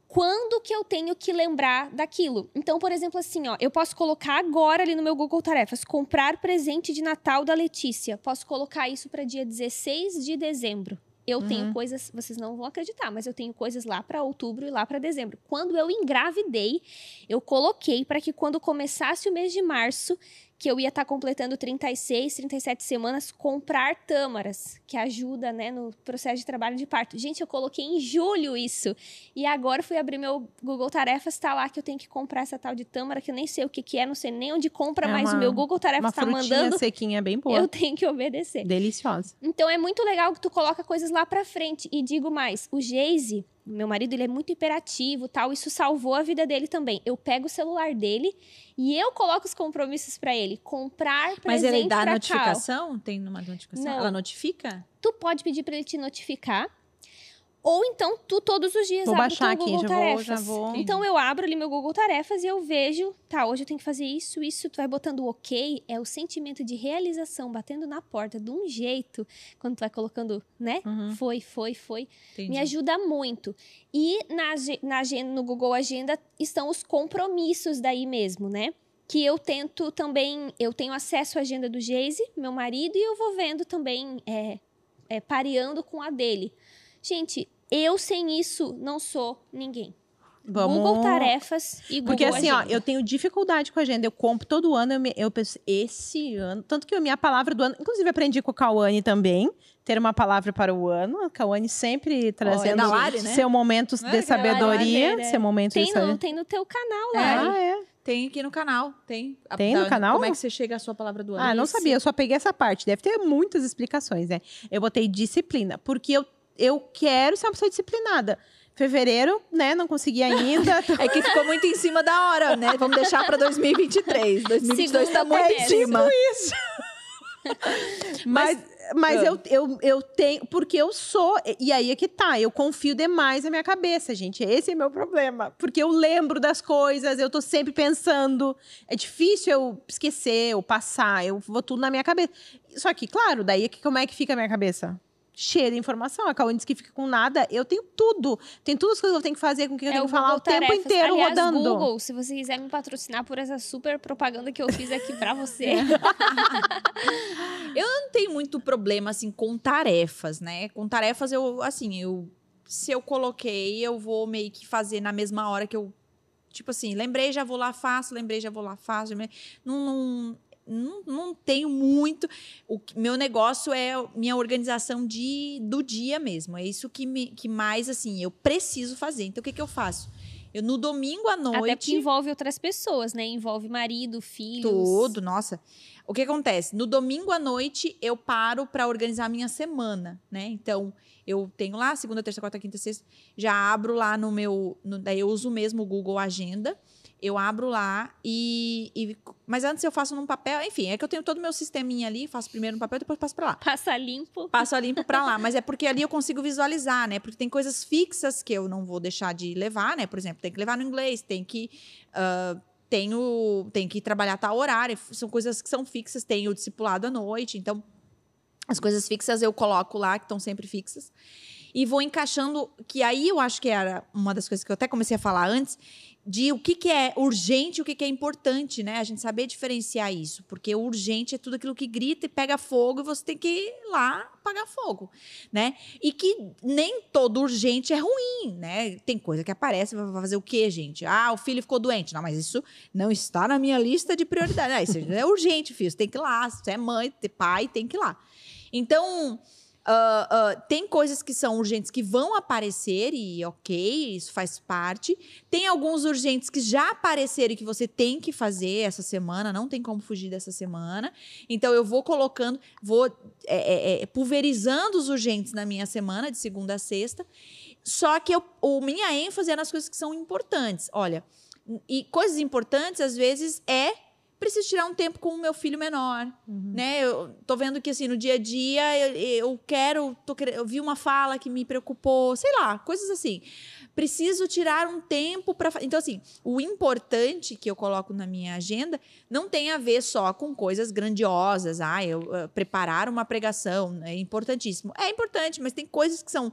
quando que eu tenho que lembrar daquilo. Então, por exemplo, assim, ó, eu posso colocar agora ali no meu Google Tarefas, comprar presente de Natal da Letícia. Posso colocar isso para dia 16 de dezembro. Eu tenho Uhum. coisas, vocês não vão acreditar, mas eu tenho coisas lá para outubro e lá para dezembro. Quando eu engravidei, eu coloquei para que quando começasse o mês de março, que eu ia estar completando 36, 37 semanas, comprar tâmaras, que ajuda, né, no processo de trabalho de parto. Gente, eu coloquei em julho isso. E agora fui abrir meu Google Tarefas, tá lá que eu tenho que comprar essa tal de tâmara, que eu nem sei o que, que é, não sei nem onde compra, É mas o meu Google Tarefas tá frutinha mandando, sequinha bem boa. eu tenho que obedecer. Deliciosa. Então é muito legal que tu coloca coisas lá pra frente. E digo mais, o Geise, meu marido, ele é muito hiperativo, tal, isso salvou a vida dele também. Eu pego o celular dele e eu coloco os compromissos pra ele. Comprar presente Mas ele dá pra Cal. notificação? Tem uma notificação? Não. Ela notifica? Tu pode pedir pra ele te notificar. Ou então, tu todos os dias Vou abre baixar o teu aqui, Google já vou- Tarefas. já vou. Então, eu abro ali meu Google Tarefas e eu vejo, tá, hoje eu tenho que fazer isso, isso. Tu vai botando o ok, é o sentimento de realização batendo na porta de um jeito, quando tu vai colocando, né? Uhum. Foi, foi, foi. Entendi. Me ajuda muito. E na, na, agen- no Google Agenda estão os compromissos daí mesmo, né? Que eu tento também, eu tenho acesso à agenda do Geise, meu marido, e eu vou vendo também, é, é, pareando com a dele. Gente, eu sem isso não sou ninguém. Vamos... Google Tarefas e Google Porque assim, ó, Agenda. eu tenho dificuldade com a agenda. Eu compro todo ano, eu, me- eu penso, esse ano. Tanto que a minha palavra do ano, inclusive aprendi com o Cauane também, ter uma palavra para o ano. A Cauane sempre trazendo da Lari, né? seu momento É, de que a Lari sabedoria, é. seu momento tem, de no, sabedoria. tem no teu canal, É. Lari. Ah, é. Tem aqui no canal. Tem. A- Tem no da- canal? Como é que você chega à sua palavra do ano? Ah, não Isso. sabia, eu só peguei essa parte. Deve ter muitas explicações, né? Eu botei disciplina, porque eu, eu quero ser uma pessoa disciplinada. Fevereiro, né? Não consegui ainda. É que ficou muito em cima da hora, né? Vamos deixar pra 2023. 2022 tá Segunda muito em promessa. cima. isso. Mas, mas Ah. eu, eu, eu tenho. Porque eu sou. E aí é que tá. Eu confio demais na minha cabeça, gente. Esse é meu problema. Porque eu lembro das coisas, eu tô sempre pensando. É difícil eu esquecer ou passar. Eu vou tudo na minha cabeça. Só que, claro, daí é que, como é que fica a minha cabeça? Cheia de informação. A Cauã diz que fica com nada. Eu tenho tudo. Tem todas as coisas que eu tenho que fazer, com o que eu É tenho o que falar Google o tempo Tarefas. inteiro Aliás, rodando. Google, se você quiser me patrocinar por essa super propaganda que eu fiz aqui pra você. não tem muito problema, assim, com tarefas, né? Com tarefas, eu, assim, eu. Se eu coloquei, eu vou meio que fazer na mesma hora que eu. Tipo assim, lembrei, já vou lá, faço, lembrei, já vou lá, faço. Não, não, não, não tenho muito. O que- meu negócio é minha organização de, do dia mesmo. É isso que, me, que mais, assim, eu preciso fazer. Então, o que, que eu faço? Eu, no domingo à Até porque noite. envolve outras pessoas, né? Envolve marido, filhos. Tudo, nossa. O que acontece? No domingo à noite, eu paro para organizar a minha semana, né? Então, eu tenho lá, segunda, terça, quarta, quinta, sexta, já abro lá no meu. no- daí eu uso mesmo o Google Agenda. Eu abro lá e, e- Mas antes eu faço num papel, enfim, é que eu tenho todo o meu sisteminha ali, faço primeiro no papel, depois passo para lá Passa limpo. passo a limpo pra lá. Mas é porque ali eu consigo visualizar, né? Porque tem coisas fixas que eu não vou deixar de levar, né? Por exemplo, tem que levar no inglês, tem que. ah, tenho, tem que trabalhar tal horário. São coisas que são fixas, tem o discipulado à noite. Então, as coisas fixas eu coloco lá, que estão sempre fixas. E vou encaixando, que aí eu acho que era uma das coisas que eu até comecei a falar antes, de o que, que é urgente e o que, que é importante, né? A gente saber diferenciar isso. Porque o urgente é tudo aquilo que grita e pega fogo e você tem que ir lá apagar fogo, né? E que nem todo urgente é ruim, né? Tem coisa que aparece, vai fazer o quê, gente? Ah, o filho ficou doente. Não, mas isso não está na minha lista de prioridades. Ah, isso é urgente, filho. Você tem que ir lá. Se você é mãe, pai, tem que ir lá. Então, ah, ah, tem coisas que são urgentes que vão aparecer e ok, isso faz parte. Tem alguns urgentes que já apareceram e que você tem que fazer essa semana, não tem como fugir dessa semana. Então eu vou colocando, vou é, é, é, pulverizando os urgentes na minha semana, de segunda a sexta. Só que eu, o minha ênfase é nas coisas que são importantes. Olha, e coisas importantes, às vezes, é preciso tirar um tempo com o meu filho menor, né? Eu tô vendo que assim no dia a dia eu, eu quero, tô eu vi uma fala que me preocupou, sei lá, coisas assim. Preciso tirar um tempo para então assim, o importante que eu coloco na minha agenda não tem a ver só com coisas grandiosas, ah, eu eh, preparar uma pregação é importantíssimo. É importante, mas tem coisas que são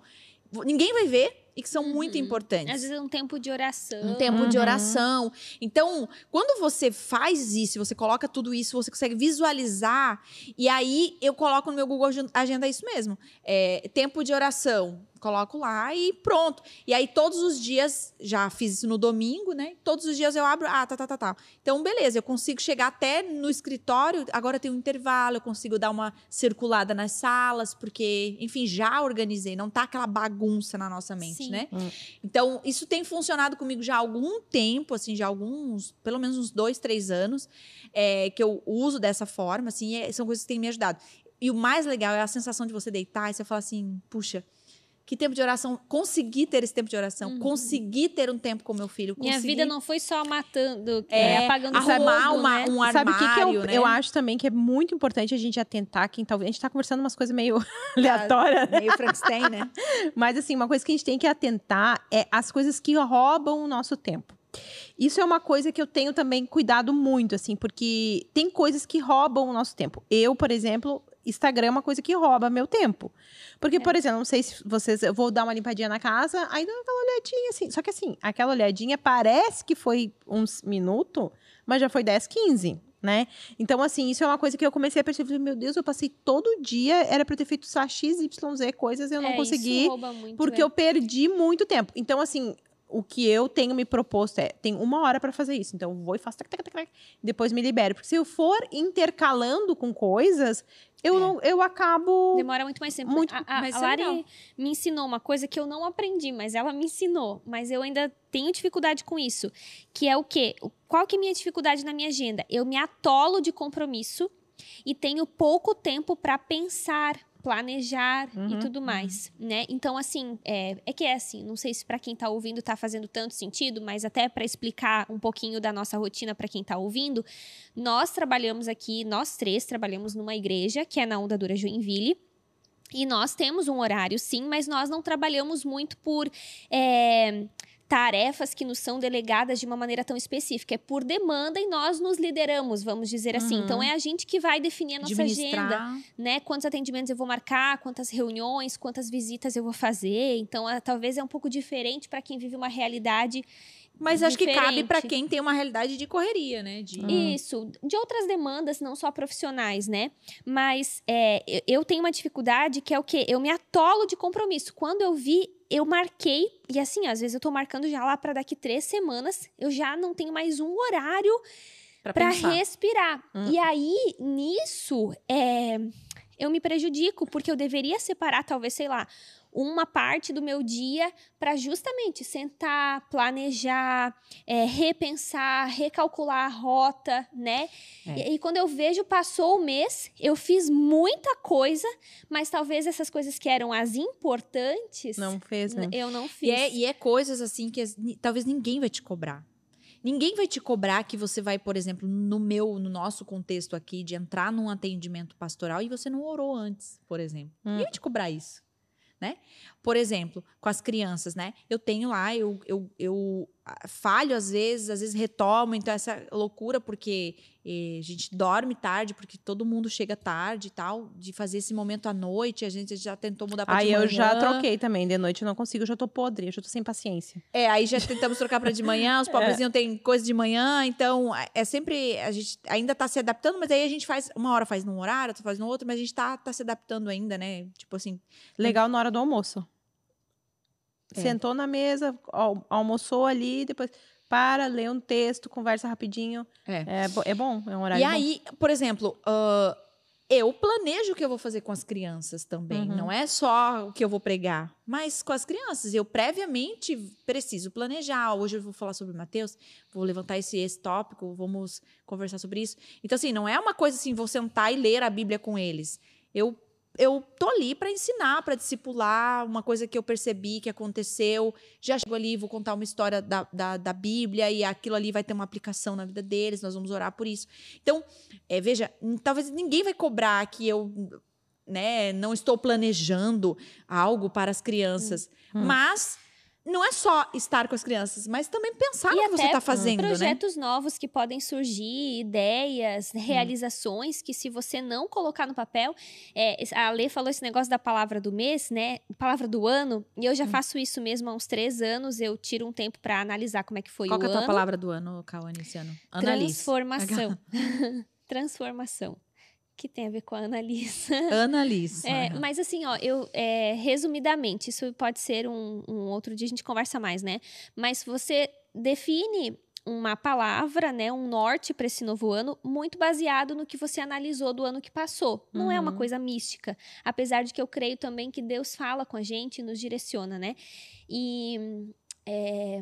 ninguém vai ver e que são muito Uhum. importantes Às vezes é um tempo de oração. um tempo de Uhum. oração. Então, quando você faz isso, você coloca tudo isso, você consegue visualizar. E aí eu coloco no meu Google Agen- Agenda isso mesmo. É, tempo de oração. Coloco lá e pronto. E aí, todos os dias, já fiz isso no domingo, né? Todos os dias eu abro, ah, tá, tá, tá, tá. Então, beleza, eu consigo chegar até no escritório, agora tem um intervalo, eu consigo dar uma circulada nas salas, porque, enfim, já organizei, não tá aquela bagunça na nossa mente, Sim. né? Hum. Então, isso tem funcionado comigo já há algum tempo, assim, já há alguns, pelo menos uns dois, três anos, é, que eu uso dessa forma, assim, é- são coisas que têm me ajudado. E o mais legal é a sensação de você deitar e você falar assim, puxa, que tempo de oração, consegui ter esse tempo de oração, Uhum. consegui ter um tempo com meu filho, Minha consegui vida não foi só matando, É, é, apagando arrumar fogo, uma, né? um Sabe o armário, que, que eu, né? eu acho também que é muito importante a gente atentar quem talvez. A gente tá conversando umas coisas meio aleatórias, Meio Frankenstein, né? mas assim, uma coisa que a gente tem que atentar é as coisas que roubam o nosso tempo. Isso é uma coisa que eu tenho também cuidado muito, assim, porque tem coisas que roubam o nosso tempo. Eu, por exemplo, Instagram é uma coisa que rouba meu tempo. Porque, por exemplo, não sei se vocês. Eu vou dar uma limpadinha na casa, aí dá aquela olhadinha assim. Só que assim, aquela olhadinha parece que foi uns minutos, mas já foi 10, 15. Né? Então, assim, isso é uma coisa que eu comecei a perceber. Meu Deus, eu passei todo dia, era pra eu ter feito só X, Y, Z coisas, eu não É, consegui rouba muito, porque é. eu perdi muito tempo. Então, assim, o que eu tenho me proposto é, tem uma hora pra fazer isso. Então, eu vou e faço, tac, tac, tac, tac, depois me libero. Porque se eu for intercalando com coisas, eu, É. não, eu acabo... Demora muito mais tempo. Muito- a, a, mas a é Lari legal. me ensinou uma coisa que eu não aprendi, mas ela me ensinou. Mas eu ainda tenho dificuldade com isso. Que é o quê? Qual que é a minha dificuldade na minha agenda? Eu me atolo de compromisso e tenho pouco tempo para pensar. Planejar e Uhum, tudo mais, né? Então, assim, é, é que é assim, não sei se para quem tá ouvindo tá fazendo tanto sentido, mas até para explicar um pouquinho da nossa rotina para quem tá ouvindo, nós trabalhamos aqui, nós três trabalhamos numa igreja, que é na Onda Dura Joinville, e nós temos um horário, sim, mas nós não trabalhamos muito por é, tarefas que nos são delegadas de uma maneira tão específica. É por demanda e nós nos lideramos, vamos dizer assim. Uhum. Então é a gente que vai definir a nossa agenda, né? Quantos atendimentos eu vou marcar, quantas reuniões, quantas visitas eu vou fazer. Então, é- talvez é um pouco diferente para quem vive uma realidade Mas acho que cabe Diferente. pra quem tem uma realidade de correria, né? De... Isso, de outras demandas, não só profissionais, né? Mas é, eu- tenho uma dificuldade que é o quê? Eu me atolo de compromisso. Quando eu vi, eu marquei, e assim, às vezes eu tô marcando já lá para daqui três semanas, eu já não tenho mais um horário Pra, para respirar. Hum. E aí, nisso, é, eu me prejudico, porque eu deveria separar, talvez, sei lá, uma parte do meu dia para justamente sentar, planejar, é, repensar, recalcular a rota, né? É. E, e quando eu vejo, passou o mês, eu fiz muita coisa, mas talvez essas coisas que eram as importantes, Não fez, né? eu não fiz. E é, e é coisas assim que talvez ninguém vai te cobrar. Ninguém vai te cobrar que você vai, por exemplo, no meu, no nosso contexto aqui, de entrar num atendimento pastoral e você não orou antes, por exemplo. Hum. Ninguém vai te cobrar isso, né? Por exemplo, com as crianças, né? Eu tenho lá, eu, eu, eu ah, falho às vezes, às vezes retomo, então essa loucura, porque eh, a gente dorme tarde, porque todo mundo chega tarde e tal, de fazer esse momento à noite, a gente já tentou mudar pra Aí de eu já manhã. troquei também. De noite eu não consigo, eu já tô podre, eu já tô sem paciência. É, aí já tentamos trocar para de manhã, os pobrezinhos têm coisa de manhã, então é sempre. A gente ainda tá se adaptando, mas aí a gente faz. Uma hora faz num horário, outra faz no outro, mas a gente tá, tá se adaptando ainda, né? Tipo assim. Legal na hora do almoço. É. Sentou na mesa, al- almoçou ali, depois para, lê um texto, conversa rapidinho. É. É, é bom, é um horário E bom. aí, por exemplo, ah, eu planejo o que eu vou fazer com as crianças também. Uhum. Não é só o que eu vou pregar, mas com as crianças. Eu previamente preciso planejar. Hoje eu vou falar sobre Mateus, vou levantar esse, esse tópico, vamos conversar sobre isso. Então, assim, não é uma coisa assim, vou sentar e ler a Bíblia com eles. Eu eu tô ali para ensinar, para discipular, uma coisa que eu percebi que aconteceu. Já chego ali, vou contar uma história da, da, da Bíblia e aquilo ali vai ter uma aplicação na vida deles, nós vamos orar por isso. Então, é, veja, talvez ninguém vai cobrar que eu né, não estou planejando algo para as crianças, Hum. mas não é só estar com as crianças, mas também pensar E no que você está fazendo, né? projetos novos que podem surgir, ideias, realizações que se você não colocar no papel, é, a Lê falou esse negócio da palavra do mês, né? Palavra do ano. E eu Hum. já faço isso mesmo há uns três anos. Eu tiro um tempo para analisar como é que foi Qual o que é a tua ano. palavra do ano, Cauane, esse ano? Analise. Transformação. Transformação. Que tem a ver com a Analisa. Analise. É, mas assim, ó, eu é, resumidamente, isso pode ser um, um outro dia a gente conversa mais, né? Mas você define uma palavra, né, um norte para esse novo ano, muito baseado no que você analisou do ano que passou. Não é uma Uhum. coisa mística, apesar de que eu creio também que Deus fala com a gente e nos direciona, né? E é,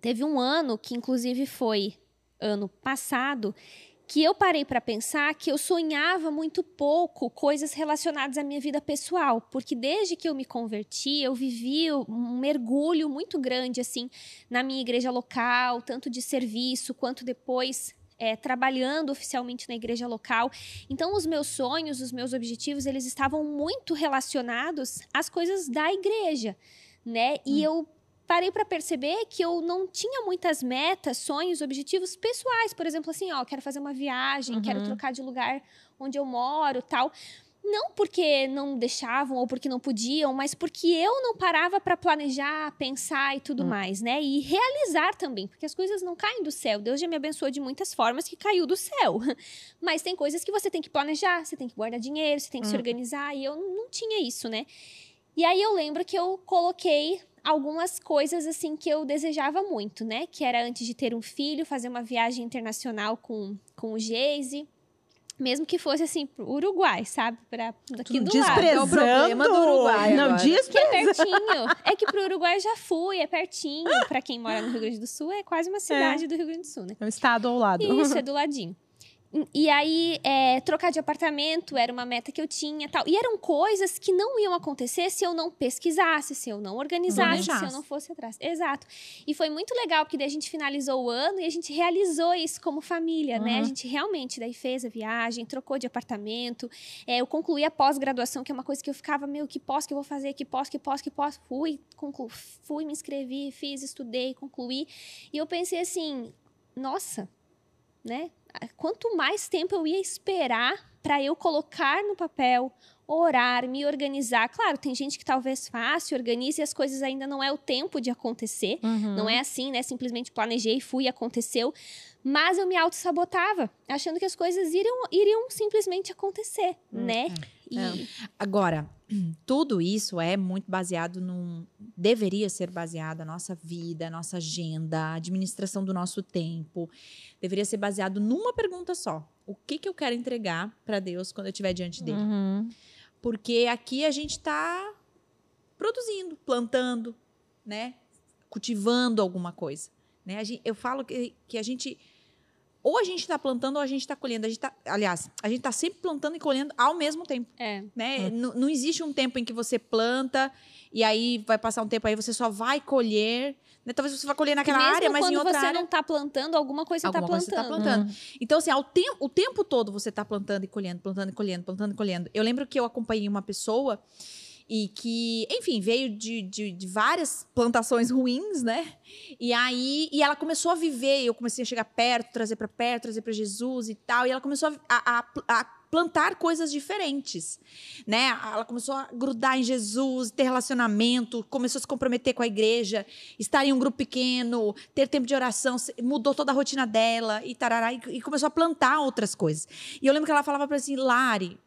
teve um ano que, inclusive, foi ano passado, que eu parei para pensar que eu sonhava muito pouco coisas relacionadas à minha vida pessoal, porque desde que eu me converti, eu vivi um mergulho muito grande assim na minha igreja local, tanto de serviço quanto depois é, trabalhando oficialmente na igreja local. Então, os meus sonhos, os meus objetivos, eles estavam muito relacionados às coisas da igreja, né? E eu parei para perceber que eu não tinha muitas metas, sonhos, objetivos pessoais. Por exemplo, assim, ó, quero fazer uma viagem, quero Uhum. trocar de lugar onde eu moro, tal. Não porque não deixavam ou porque não podiam, mas porque eu não parava para planejar, pensar e tudo Hum. mais, né? E realizar também, porque as coisas não caem do céu. Deus já me abençoou de muitas formas que caiu do céu. Mas tem coisas que você tem que planejar, você tem que guardar dinheiro, você tem que se Hum. organizar, e eu não tinha isso, né? E aí eu lembro que eu coloquei algumas coisas assim que eu desejava muito, né? Que era antes de ter um filho, fazer uma viagem internacional com, com o Geise. Mesmo que fosse assim pro Uruguai, sabe? Pra, daqui do lado. Desprezando. É o problema do Uruguai Não, agora. Que é desprezando. pertinho. É que pro Uruguai eu já fui, é pertinho. Pra quem mora no Rio Grande do Sul, é quase uma cidade do Rio Grande do Sul, né? É um estado ao lado. Isso, é do ladinho. E aí, é, trocar de apartamento era uma meta que eu tinha tal. E eram coisas que não iam acontecer se eu não pesquisasse, se eu não organizasse, se eu não fosse atrás. Exato. E foi muito legal, porque daí a gente finalizou o ano e a gente realizou isso como família, uhum. né? A gente realmente daí fez a viagem, trocou de apartamento. É, eu concluí a pós-graduação, que é uma coisa que eu ficava, meu, que pós que eu vou fazer, que pós, que pós, que pós. Fui, conclu... fui, me inscrevi, fiz, estudei, concluí. E eu pensei assim, nossa, né? quanto mais tempo eu ia esperar para eu colocar no papel, orar, me organizar. Claro, tem gente que talvez faça, organize e as coisas ainda não é o tempo de acontecer. Uhum. Não é assim, né? Simplesmente planejei, fui, aconteceu. Mas eu me auto-sabotava, achando que as coisas iriam, iriam simplesmente acontecer, uhum. né? E... É. Agora, tudo isso é muito baseado num. Deveria ser baseado a nossa vida, a nossa agenda, a administração do nosso tempo. Deveria ser baseado numa pergunta só: o que, que eu quero entregar para Deus quando eu estiver diante dele? Uhum. Porque aqui a gente está produzindo, plantando, né? Cultivando alguma coisa. Né? Gente, eu falo que, que a gente ou a gente está plantando ou a gente está colhendo. A gente tá, aliás, a gente está sempre plantando e colhendo ao mesmo tempo. É. Né? Não, não existe um tempo em que você planta e aí vai passar um tempo aí você só vai colher. Né? Talvez você vá colher naquela área, mas em outra área. quando você não está plantando, alguma coisa está plantando. Você tá plantando. Uhum. Então, assim, ao tempo, o tempo todo você está plantando e colhendo, plantando e colhendo, plantando e colhendo. Eu lembro que eu acompanhei uma pessoa e que, enfim, veio de, de, de, várias plantações ruins, né? E aí, e ela começou a viver, eu comecei a chegar perto, trazer para perto, trazer para Jesus e tal, e ela começou a, a, a, plantar coisas diferentes, né? Ela começou a grudar em Jesus, ter relacionamento, começou a se comprometer com a igreja, estar em um grupo pequeno, ter tempo de oração, mudou toda a rotina dela e tarará, e, e começou a plantar outras coisas. E eu lembro que ela falava para assim, Lari,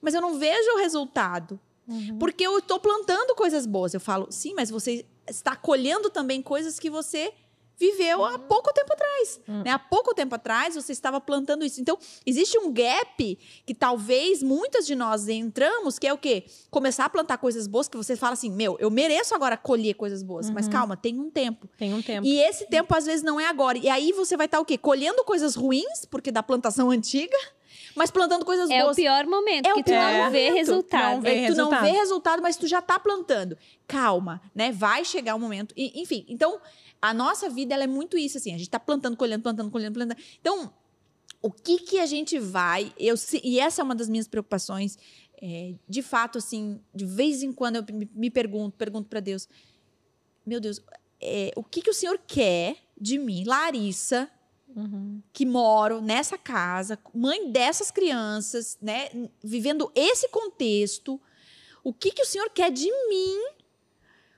mas eu não vejo o resultado. Uhum. Porque eu estou plantando coisas boas. Eu falo, sim, mas você está colhendo também coisas que você viveu há pouco tempo atrás. Uhum. Né? Há pouco tempo atrás você estava plantando isso. Então, existe um gap que talvez muitas de nós entramos, que é o quê? Começar a plantar coisas boas, que você fala assim, meu, eu mereço agora colher coisas boas. Uhum. Mas calma, tem um tempo. Tem um tempo. E esse tempo, às vezes, não é agora. E aí você vai estar o quê? Colhendo coisas ruins, porque da plantação antiga mas plantando coisas é boas. É o pior momento, é porque tu não vê resultado. Não vê é resultado. tu não vê resultado, mas tu já tá plantando. Calma, né? Vai chegar o um momento. E, enfim, então, a nossa vida ela é muito isso, assim. A gente tá plantando, colhendo, plantando, colhendo, plantando. Então, o que que a gente vai... Eu, e essa é uma das minhas preocupações. É, de fato, assim, de vez em quando eu me, me pergunto, pergunto para Deus, meu Deus, é, o que que o Senhor quer de mim, Larissa, Uhum. que moro nessa casa, mãe dessas crianças, né, vivendo esse contexto. O que, que o Senhor quer de mim?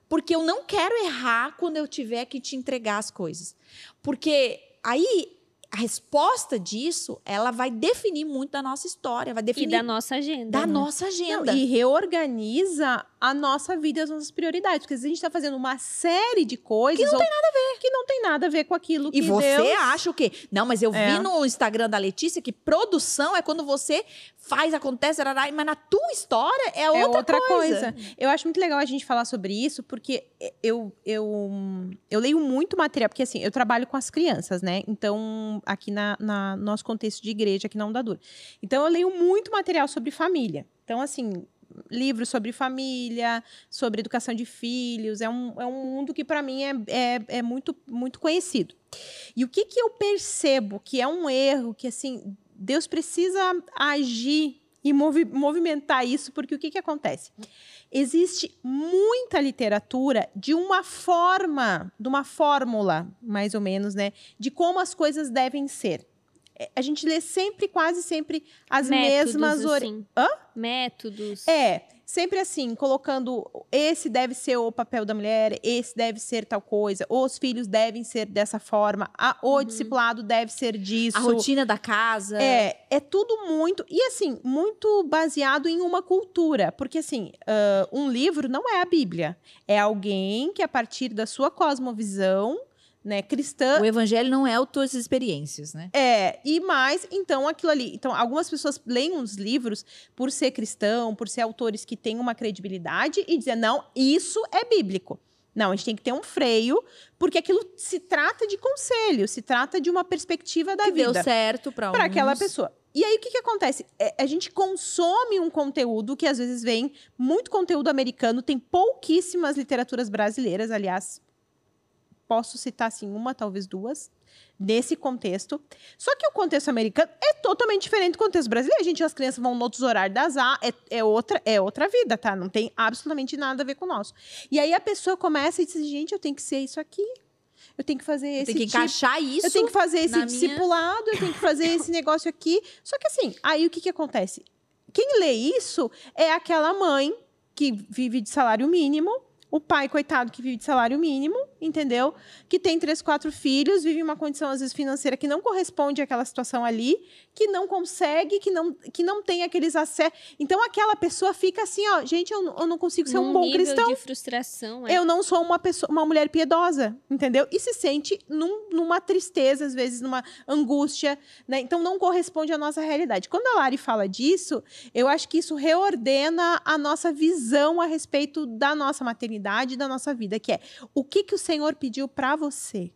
Porque eu não quero errar quando eu tiver que te entregar as coisas. Porque aí a resposta disso, ela vai definir muito da nossa história, vai definir e da nossa agenda. Da né? nossa agenda. Não, e reorganiza a nossa vida, as nossas prioridades, porque a gente está fazendo uma série de coisas que não tem nada a ver, que não tem nada a ver com aquilo que E você Deus... acha o quê? Não, mas eu é. vi no Instagram da Letícia que produção é quando você faz, acontece, mas na tua história é outra, é outra coisa. coisa. Eu acho muito legal a gente falar sobre isso, porque eu, eu, eu leio muito material, porque assim, eu trabalho com as crianças, né? Então, aqui na, na nosso contexto de igreja, aqui na Onda Dura. Então, eu leio muito material sobre família. Então, assim, livros sobre família, sobre educação de filhos. É um, é um mundo que, para mim, é, é, é, muito, muito conhecido. E o que, que eu percebo que é um erro, que, assim, Deus precisa agir e movi movimentar isso, porque o que, que acontece? Existe muita literatura de uma forma, de uma fórmula, mais ou menos, né? De como as coisas devem ser. É, a gente lê sempre, quase sempre, as Métodos, mesmas... Assim. Hã? Métodos. É, sempre assim, colocando esse deve ser o papel da mulher, esse deve ser tal coisa, os filhos devem ser dessa forma, a, o uhum. discipulado deve ser disso. A rotina da casa. É, é tudo muito, e assim, muito baseado em uma cultura, porque assim, uh, um livro não é a Bíblia, é alguém que a partir da sua cosmovisão né, cristã. O evangelho não é as tuas experiências, né? É, e mais, então, aquilo ali. Então, algumas pessoas leem uns livros por ser cristão, por ser autores que têm uma credibilidade e dizem, não, isso é bíblico. Não, a gente tem que ter um freio, porque aquilo se trata de conselho, se trata de uma perspectiva da que vida deu certo pra, para aquela pessoa. E aí, o que, que acontece? É, a gente consome um conteúdo que às vezes vem muito conteúdo americano, tem pouquíssimas literaturas brasileiras, aliás, posso citar assim uma, talvez duas, nesse contexto. Só que o contexto americano é totalmente diferente do contexto brasileiro. Gente, as crianças vão em outros horários das a é, é outra é outra vida, tá? Não tem absolutamente nada a ver com o nosso. E aí a pessoa começa e diz: gente, eu tenho que ser isso aqui. Eu tenho que fazer esse Tem que tipo encaixar isso. eu tenho que fazer esse na minha- discipulado, eu tenho que fazer esse negócio aqui. Só que assim, aí o que, que acontece? Quem lê isso é aquela mãe que vive de salário mínimo, o pai, coitado, que vive de salário mínimo, entendeu? Que tem três, quatro filhos, vive uma condição, às vezes, financeira que não corresponde àquela situação ali, que não consegue, que não, que não tem aqueles acessos. Então, aquela pessoa fica assim, ó, gente, eu, não- eu não consigo ser um bom nível cristão. de frustração. É. Eu não sou uma pessoa, uma mulher piedosa, entendeu? E se sente num- numa tristeza, às vezes, numa angústia, né? Então não corresponde à nossa realidade. Quando a Lari fala disso, eu acho que isso reordena a nossa visão a respeito da nossa maternidade, da nossa vida, que é o que que o Senhor pediu para você?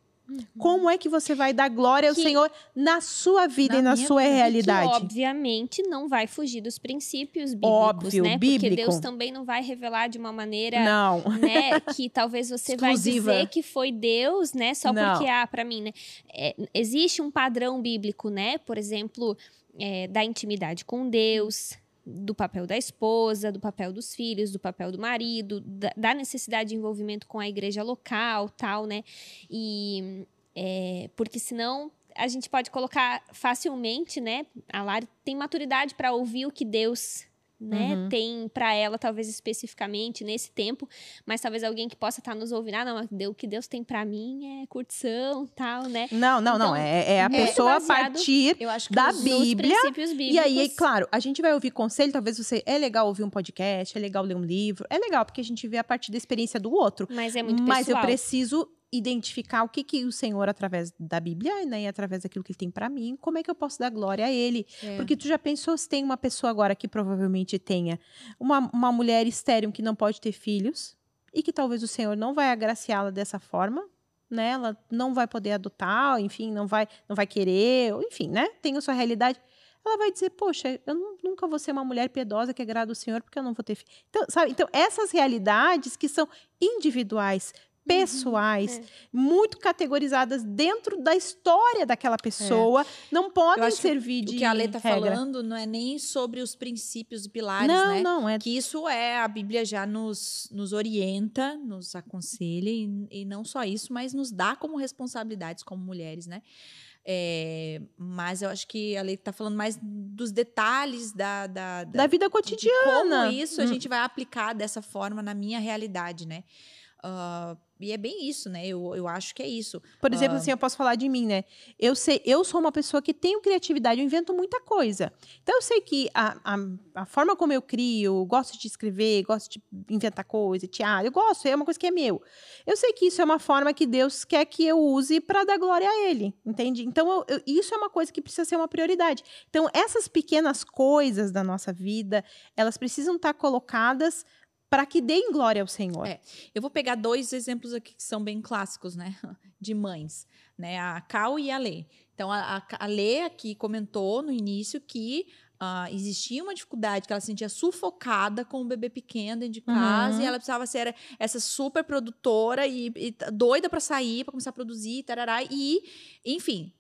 Como é que você vai dar glória ao Que- Senhor na sua vida Na e na sua vida. Realidade? Que, obviamente, não vai fugir dos princípios bíblicos, Óbvio, né? Porque bíblico. Deus também não vai revelar de uma maneira, Não. né? Que talvez você vai dizer que foi Deus, né? Só Não. porque, ah, pra mim, né? é, existe um padrão bíblico, né? Por exemplo, é, da intimidade com Deus, do papel da esposa, do papel dos filhos, do papel do marido, da, da necessidade de envolvimento com a igreja local, tal, né? E é, porque senão a gente pode colocar facilmente, né? A Lari tem maturidade para ouvir o que Deus né, Uhum. tem para ela, talvez especificamente nesse tempo, mas talvez alguém que possa estar nos ouvindo, ah, não, o que Deus tem para mim é curtição, tal, né? Não, não, não. Então, É, é a muito pessoa a baseado- partir Eu acho que da Bíblia. E aí, claro, a gente vai ouvir conselho, talvez você. É legal ouvir um podcast, é legal ler um livro, é legal, porque a gente vê a partir da experiência do outro. mas é muito Mas eu pessoal. preciso identificar o que, que o Senhor, através da Bíblia, né, e através daquilo que ele tem pra mim, como é que eu posso dar glória a ele. É. Porque tu já pensou se tem uma pessoa agora que provavelmente tenha uma, uma mulher estéril que não pode ter filhos e que talvez o Senhor não vai agraciá-la dessa forma, né? Ela não vai poder adotar, enfim, não vai, não vai querer, enfim, né? Tem a sua realidade. Ela vai dizer, poxa, eu nu- nunca vou ser uma mulher piedosa que agrada o Senhor porque eu não vou ter filho. Então, sabe? Então, essas realidades que são individuais, pessoais, é. muito categorizadas dentro da história daquela pessoa, não podem servir de O que a Lê tá regra. falando não é nem sobre os princípios e pilares, Não, né? não, é Que isso é, a Bíblia já nos, nos orienta, nos aconselha, e, e não só isso, mas nos dá como responsabilidades como mulheres, né? É, mas eu acho que a Lei tá falando mais dos detalhes da, da, da vida de cotidiana. como isso a Hum. gente vai aplicar dessa forma na minha realidade, né? Ah, e é bem isso, né? Eu, eu acho que é isso. Por exemplo, Ah. assim, eu posso falar de mim, né? Eu sei, eu sou uma pessoa que tenho criatividade, eu invento muita coisa. Então eu sei que a, a, a forma como eu crio, gosto de escrever, gosto de inventar coisa, teatro, eu gosto, é uma coisa que é meu. Eu sei que isso é uma forma que Deus quer que eu use para dar glória a Ele, entende? Então eu- eu- isso é uma coisa que precisa ser uma prioridade. Então essas pequenas coisas da nossa vida, elas precisam estar colocadas para que deem glória ao Senhor. É. Eu vou pegar dois exemplos aqui que são bem clássicos, né? De mães, né? A Cal e a Lê. Então, a, a, Lê aqui comentou no início que ah, existia uma dificuldade, que ela se sentia sufocada com o bebê pequeno dentro de casa Uhum. e ela precisava ser essa super produtora e, e doida para sair, para começar a produzir, tarará, e, enfim,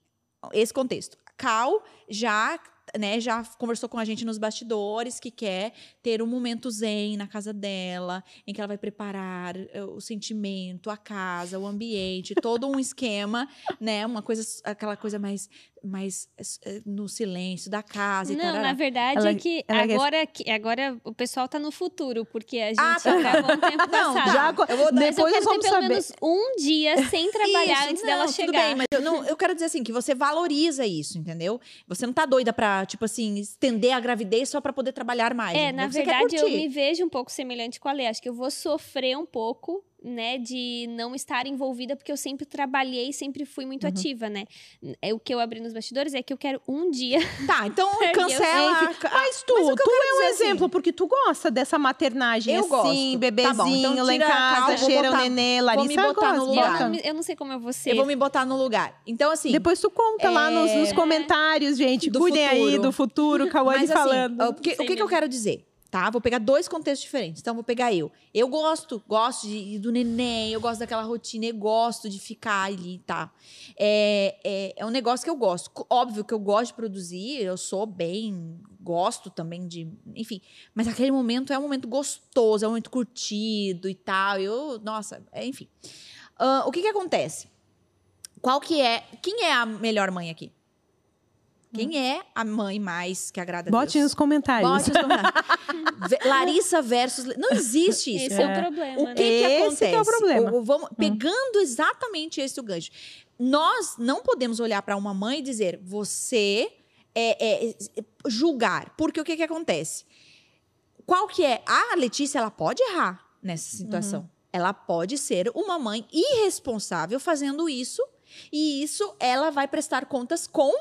esse contexto. Cal já né, já conversou com a gente nos bastidores que quer ter um momento zen na casa dela, em que ela vai preparar eh, o sentimento, a casa, o ambiente, todo um esquema, né? Uma coisa, aquela coisa mais, mais eh, no silêncio da casa e Não, tarará. na verdade Ela- é que ela quer- agora, que agora o pessoal tá no futuro, porque a gente Ah, tá. gravou um tempo Não, passado. Já, Eu vou Mas eu depois quero nós ter vamos pelo saber. menos um dia sem trabalhar Isso, antes não, dela tudo chegar. bem, mas eu, não, eu quero dizer assim, que você valoriza isso, entendeu? Você não tá doida pra, tipo assim, estender a gravidez só pra poder trabalhar mais. É, entendeu? na Você verdade, eu me vejo um pouco semelhante com a Lê. Acho que eu vou sofrer um pouco, né, de não estar envolvida, porque eu sempre trabalhei, sempre fui muito Uhum. ativa, né? É, o que eu abri nos bastidores é que eu quero um dia. Tá, então cancela. Enfim, Mas tu, Mas o eu tu é um dizer, assim, exemplo, porque tu gosta dessa maternagem Eu assim, gosto. Tá bom, bebezinho então lá em casa, calma, vou cheira o botar- nenê, vou Larissa me botar no lugar. Eu não, eu não sei como eu vou ser. Eu vou me botar no lugar. Então, assim. Depois tu conta lá nos, nos É. comentários, gente. Do Cuidem aí do futuro, Cauane Mas assim, falando. o que, o que, que eu mesmo. quero dizer? Tá? Vou pegar dois contextos diferentes. Então, vou pegar eu. Eu gosto, gosto de, do neném, eu gosto daquela rotina, eu gosto de ficar ali, tá? É, é, é um negócio que eu gosto. Óbvio que eu gosto de produzir, eu sou bem, gosto também de. Enfim. Mas aquele momento é um momento gostoso, é um momento curtido e tal. Eu, nossa, é, enfim. Ah, o que que acontece? Qual que é. Quem é a melhor mãe aqui? Quem é a mãe mais que agrada a Bote Deus? nos comentários. Bote nos comentários. Larissa versus. Não existe isso. Esse é, o problema, O né? que, que Esse acontece? que é o problema. O- vamos, pegando exatamente esse o gancho. Nós não podemos olhar para uma mãe e dizer, você é, é, é, julgar. Porque o que, que acontece? Qual que é? A Letícia, ela pode errar nessa situação. Ela pode ser uma mãe irresponsável fazendo isso. E isso ela vai prestar contas com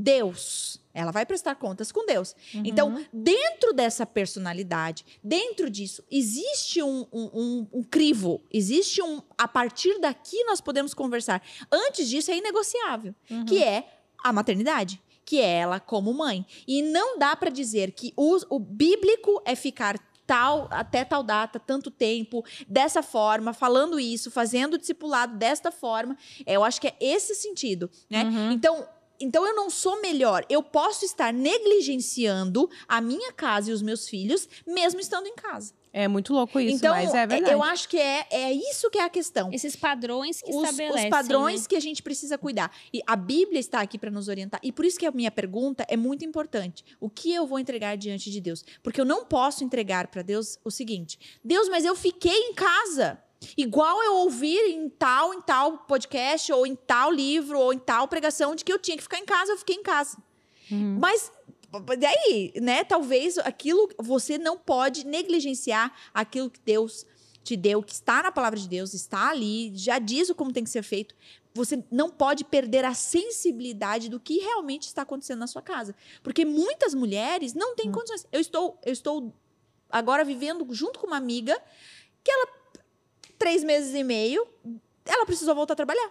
Deus. Ela vai prestar contas com Deus. Então, dentro dessa personalidade, dentro disso, existe um, um, um- um crivo, existe um. A partir daqui nós podemos conversar. Antes disso é inegociável, que é a maternidade. Que é ela como mãe. E não dá para dizer que o, o bíblico é ficar tal até tal data, tanto tempo, dessa forma, falando isso, fazendo o discipulado desta forma. É, eu acho que é esse sentido, né? Uhum. Então, então eu não sou melhor. Eu posso estar negligenciando a minha casa e os meus filhos, mesmo estando em casa. É muito louco isso, então, mas é verdade. eu acho que é, é isso que é a questão. Esses padrões que Os, estabelecem. os padrões né? que a gente precisa cuidar. E a Bíblia está aqui para nos orientar. E por isso que a minha pergunta é muito importante. O que eu vou entregar diante de Deus? Porque eu não posso entregar para Deus o seguinte: Deus, mas eu fiquei em casa. Igual eu ouvi em tal, em tal podcast, ou em tal livro, ou em tal pregação, de que eu tinha que ficar em casa, eu fiquei em casa. Uhum. Mas daí, né? Talvez aquilo você não pode negligenciar aquilo que Deus te deu, que está na palavra de Deus, está ali, já diz o como tem que ser feito. Você não pode perder a sensibilidade do que realmente está acontecendo na sua casa, porque muitas mulheres não têm condições. Eu estou, eu estou agora vivendo junto com uma amiga que ela três meses e meio, ela precisou voltar a trabalhar.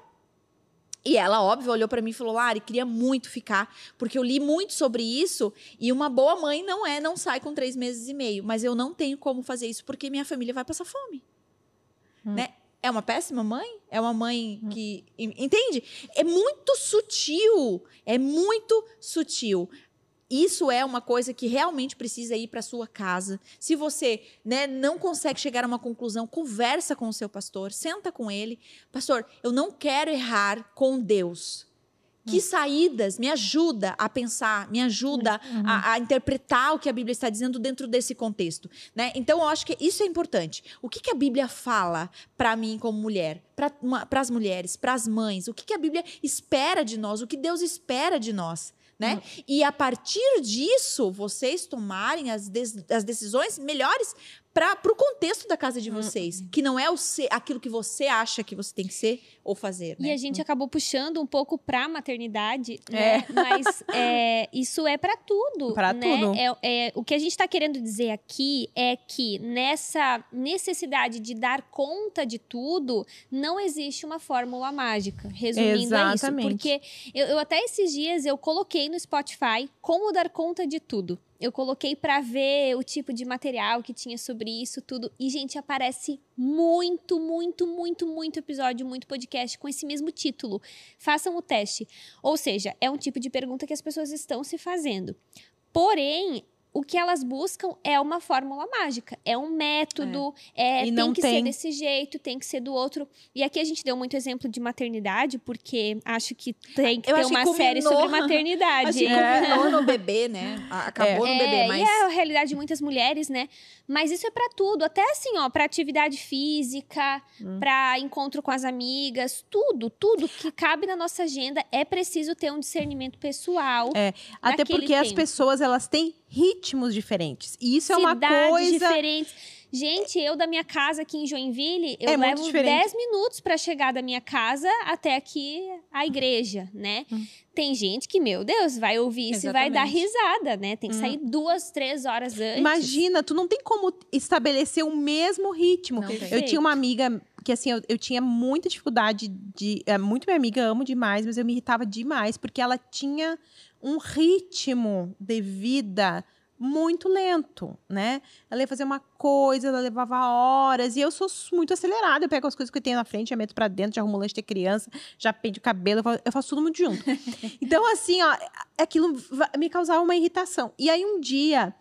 E ela, óbvio, olhou pra mim e falou: Lari, queria muito ficar, porque eu li muito sobre isso. E uma boa mãe não é, não sai com três meses e meio. Mas eu não tenho como fazer isso porque minha família vai passar fome. Né? É uma péssima mãe? É uma mãe que. en- Entende? É muito sutil. É muito sutil. Isso é uma coisa que realmente precisa ir para sua casa. Se você né, não consegue chegar a uma conclusão, conversa com o seu pastor, senta com ele. Pastor, eu não quero errar com Deus. Que saídas me ajuda a pensar, me ajuda a, a interpretar o que a Bíblia está dizendo dentro desse contexto, né? Então eu acho que isso é importante. O que, que a Bíblia fala para mim como mulher, para as mulheres, para as mães? O que, que a Bíblia espera de nós? O que Deus espera de nós? Né? E a partir disso, vocês tomarem as, des- as decisões melhores para o contexto da casa de vocês, que não é o ser, aquilo que você acha que você tem que ser ou fazer. E Né? a gente acabou puxando um pouco pra maternidade, né? Mas é, isso é pra tudo. Pra né? tudo. É, é, o que a gente tá querendo dizer aqui é que nessa necessidade de dar conta de tudo, não existe uma fórmula mágica. Resumindo é isso. Exatamente. Porque eu, eu até esses dias eu coloquei no Spotify como dar conta de tudo. Eu coloquei pra ver o tipo de material que tinha sobre isso tudo e gente aparece muito, muito, muito, muito episódio, muito podcast com esse mesmo título. Façam o teste. Ou seja, é um tipo de pergunta que as pessoas estão se fazendo. Porém, o que elas buscam é uma fórmula mágica, é um método, é, E tem que tem. ser desse jeito, tem que ser do outro. E aqui a gente deu muito exemplo de maternidade, porque acho que tem que Eu ter acho que uma série sobre maternidade. Acho que combinou no bebê, né? Acabou no É, bebê, mas. E é a realidade de muitas mulheres, né? Mas isso é pra tudo, até assim, ó, pra atividade física, Hum. pra encontro com as amigas, tudo, tudo que cabe na nossa agenda é preciso ter um discernimento pessoal. É, Até porque as tempo. pessoas elas têm ritmos diferentes. E isso é uma coisa. diferentes. Gente, eu da minha casa aqui em Joinville, eu É levo diferente. 10 minutos pra chegar da minha casa até aqui a igreja, né? Hum. Tem gente que, meu Deus, vai ouvir isso e vai dar risada, né? Tem que sair duas, três horas antes. Hum. Imagina, tu não tem como estabelecer o mesmo ritmo. Eu tinha uma amiga que, assim, eu, eu tinha muita dificuldade de. É, muito minha amiga, amo demais, mas eu me irritava demais, porque ela tinha um ritmo de vida muito lento, né? Ela ia fazer uma coisa, ela levava horas, e eu sou muito acelerada. Eu pego as coisas que eu tenho na frente, já meto pra dentro, já arrumo lanche de criança, já pende o cabelo, eu faço, eu faço tudo muito junto. então, assim, ó, aquilo va- me causava uma irritação. E aí, um dia.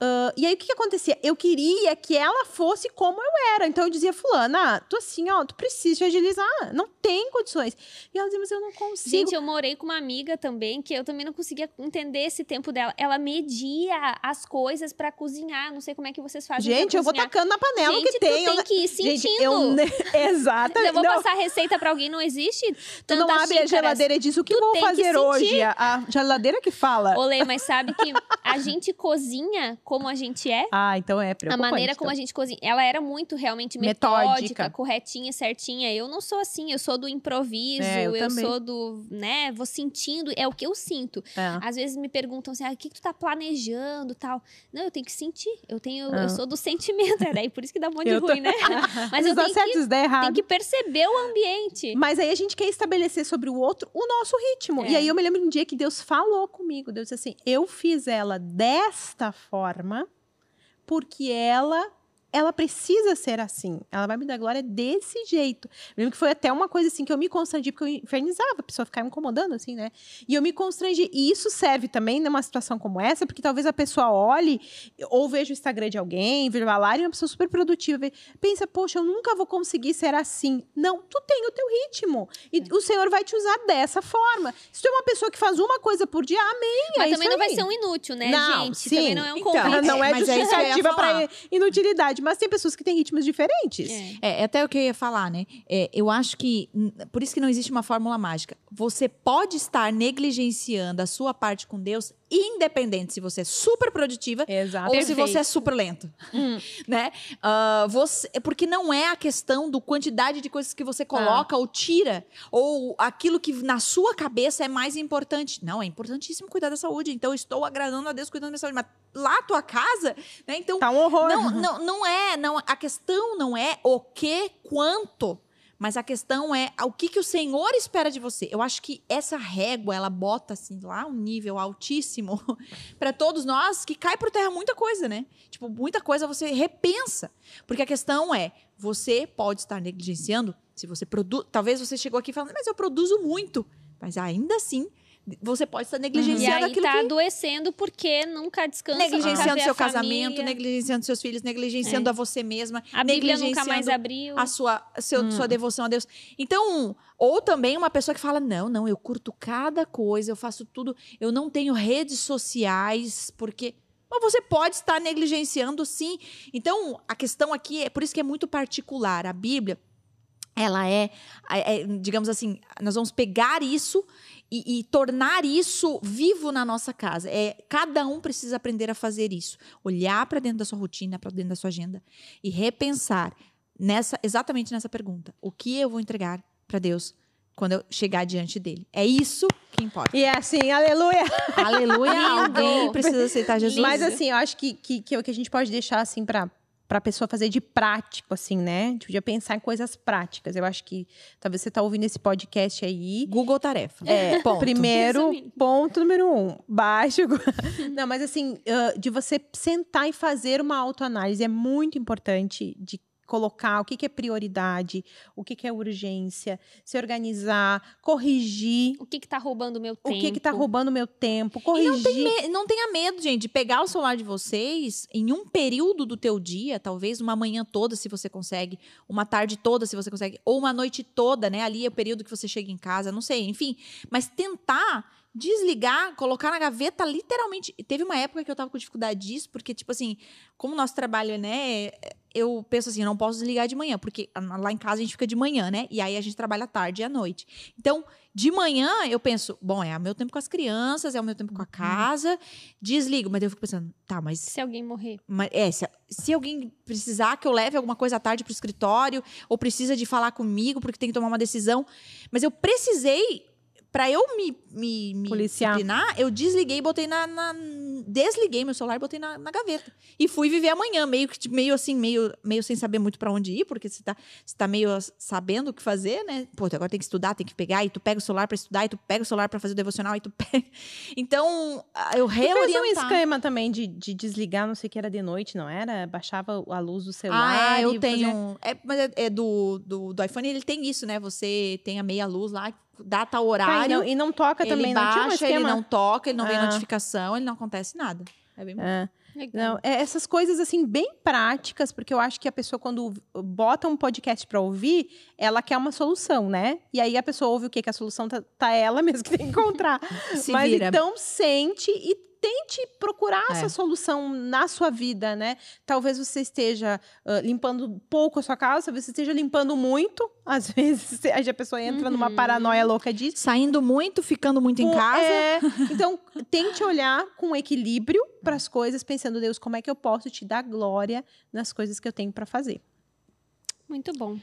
Ah, e aí, o que, que acontecia? Eu queria que ela fosse como eu era. Então, eu dizia, Fulana, tu assim, ó, tu precisa te agilizar. Não tem condições. E ela dizia, mas eu não consigo. Gente, eu morei com uma amiga também, que eu também não conseguia entender esse tempo dela. Ela media as coisas pra cozinhar. Não sei como é que vocês fazem Gente, eu vou tacando na panela Gente, que tem. tu eu- tem que ir sentindo. Gente, eu... ne- Exatamente. Eu vou Não, passar receita pra alguém, não existe tu não abre a xícaras. geladeira e diz o que Tu vou tem fazer hoje. A, a geladeira que fala. Olê, mas sabe que a gente cozinha como a gente é? Ah, então é A preocupante. maneira como a então. gente cozinha. Ela era muito realmente Metódica. metódica, corretinha, certinha. Eu não sou assim, eu sou do improviso, É, eu eu, sou do, né, vou sentindo, é o que eu sinto. É. Às vezes me perguntam assim, ah, o que, que tu tá planejando tal. Não, eu tenho que sentir, eu tenho, Ah. eu sou do sentimento, é daí por isso que dá um monte de ruim, né? Mas eu tenho certo, às que, tenho que perceber o ambiente. Mas aí a gente quer estabelecer sobre o outro o nosso ritmo. É. E aí eu me lembro um dia que Deus falou comigo. Deus disse assim: eu fiz ela desta forma porque ela ela precisa ser assim. Ela vai me dar glória desse jeito. Lembro que foi até uma coisa assim que eu me constrangi, porque eu infernizava, a pessoa ficava me incomodando, assim, né? E eu me constrangi. E isso serve também numa situação como essa, porque talvez a pessoa olhe ou veja o Instagram de alguém, veja a Lari, uma pessoa super produtiva, pensa, poxa, eu nunca vou conseguir ser assim. Não, tu tem o teu ritmo. E o Senhor vai te usar dessa forma. Se tu é uma pessoa que faz uma coisa por dia, amém. Mas é também isso não vai ser um inútil, né, Não, gente? sim. Também não é um Então, convite. não é mas é justificativa falar. para inutilidade, mas tem pessoas que têm ritmos diferentes. É. É, até o que eu ia falar, né? É, eu acho que. hum, Por isso que não existe uma fórmula mágica. Você pode estar negligenciando a sua parte com Deus, independente se você é super produtiva Exato. ou se Perfeito. você é super lento. né? Ah, você, porque não é a questão do quantidade de coisas que você coloca ou tira, ou aquilo que na sua cabeça é mais importante. Não, é importantíssimo cuidar da saúde. Então, eu estou agradando a Deus cuidando da minha saúde. Mas lá, tua casa, né? Então, Tá um horror. não, não, não é, não, a questão não é o que, quanto, mas a questão é o que, que o Senhor espera de você. Eu acho que essa régua, ela bota assim lá um nível altíssimo para todos nós que cai por terra muita coisa, né? Tipo, muita coisa você repensa. Porque a questão é, você pode estar negligenciando se você produz, talvez você chegou aqui falando, mas eu produzo muito, mas ainda assim você pode estar E negligenciando aí aquilo tá que adoecendo porque nunca descansa. negligenciando seu família. casamento, negligenciando seus filhos, negligenciando a você mesma, A Bíblia nunca mais abriu. a sua, seu- Hum. sua devoção a Deus. Então, ou também uma pessoa que fala: não, não, eu curto cada coisa, eu faço tudo, eu não tenho redes sociais, porque. Mas você pode estar negligenciando, sim. Então, a questão aqui é por isso que é muito particular. A Bíblia, ela é, é- é, digamos assim, nós vamos pegar isso e, e tornar isso vivo na nossa casa. É, cada um precisa aprender a fazer isso. Olhar para dentro da sua rotina, para dentro da sua agenda e repensar nessa exatamente nessa pergunta: o que eu vou entregar para Deus quando eu chegar diante dele? É isso que importa. E é assim, aleluia. Aleluia! Alguém precisa aceitar Jesus. Mas assim, eu acho que, que, que é o que a gente pode deixar assim para para pessoa fazer de prático, assim, né? A gente podia pensar em coisas práticas. Eu acho que talvez você tá ouvindo esse podcast aí. Google Tarefa. É, Ponto. primeiro, Resumindo. ponto número um, baixo. Não, mas assim, ah, de você sentar e fazer uma autoanálise é muito importante de colocar o que, que é prioridade, o que, que é urgência, se organizar, corrigir O que que tá roubando o meu tempo? o que que tá roubando meu tempo, E corrigir. não, tem não tenha medo, gente, de pegar o celular de vocês em um período do teu dia, talvez uma manhã toda, se você consegue, uma tarde toda, se você consegue, ou uma noite toda, né? Ali é o período que você chega em casa, não sei, enfim. Mas tentar desligar, colocar na gaveta, literalmente. Teve uma época que eu tava com dificuldade disso, porque, tipo assim, como o nosso trabalho, né? Eu penso assim, eu não posso desligar de manhã, porque lá em casa a gente fica de manhã, né? E aí a gente trabalha à tarde e à noite. Então, de manhã eu penso, bom, é o meu tempo com as crianças, é o meu tempo com a casa, desligo. Mas eu fico pensando, tá, mas Se alguém morrer. mas, é, se, se alguém precisar que eu leve alguma coisa à tarde pro escritório, ou precisa de falar comigo porque tem que tomar uma decisão. Mas eu precisei, pra eu me, me, me Policiar. disciplinar, eu desliguei botei na, na- Desliguei meu celular e botei na, na gaveta. E fui viver amanhã, meio que meio assim, meio, meio sem saber muito pra onde ir, porque você tá, você tá meio sabendo o que fazer, né? Pô, tu agora tem que estudar, tem que pegar, e tu pega o celular pra estudar, e tu pega o celular pra fazer o devocional, e tu pega. Então, ah, eu Tu fez um reorientar. esquema também de, de desligar, não sei o que era de noite, não era? Baixava a luz do celular. Ah, é, eu tenho. É, mas é, é do, do, do iPhone, ele tem isso, né? Você tem a meia luz lá, data, Tá, e, horário. não, e não toca ele também, não tinha um baixa, ele não toca, ele não vem Ah. notificação, ele não acontece nada. É bem. É. Legal. Não, é essas coisas assim bem práticas, porque eu acho que a pessoa quando bota um podcast pra ouvir, ela quer uma solução, né? E aí a pessoa ouve o quê? Que a solução tá, tá ela mesmo que tem que encontrar. Se Mas vira. então sente e tente procurar É. essa solução na sua vida, né? Talvez você esteja ah, limpando pouco a sua casa, talvez você esteja limpando muito. Às vezes a pessoa entra numa Uhum. paranoia louca disso. Saindo muito, ficando muito em Com- casa. é, então, tente olhar com equilíbrio para as coisas, pensando, Deus, como é que eu posso te dar glória nas coisas que eu tenho para fazer? Muito bom.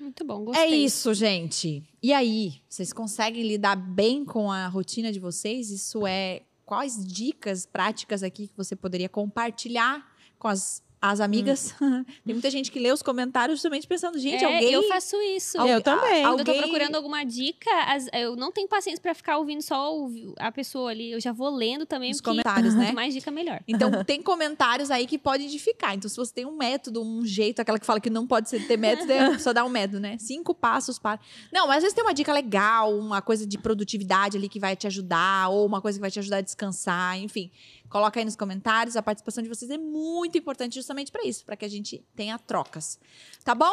Muito bom. É Gostei. isso, gente. E aí, vocês conseguem lidar bem com a rotina de vocês? Isso é quais dicas práticas aqui que você poderia compartilhar com as, as amigas? Tem muita gente que lê os comentários justamente pensando, gente, é, alguém eu faço isso. Algu- eu também. Quando eu tô alguém- procurando alguma dica, as- eu não tenho paciência pra ficar ouvindo só o- a pessoa ali. Eu já vou lendo também, Os porque comentários, né? quanto mais dica, melhor. Então, tem comentários aí que podem edificar. Então, se você tem um método, um jeito, aquela que fala que não pode ser ter método, é só dar um método, né? Cinco passos para. Não, mas às vezes tem uma dica legal, uma coisa de produtividade ali que vai te ajudar, ou uma coisa que vai te ajudar a descansar, enfim. Coloca aí nos comentários. A participação de vocês é muito importante justamente para isso, para que a gente tenha trocas. Tá bom?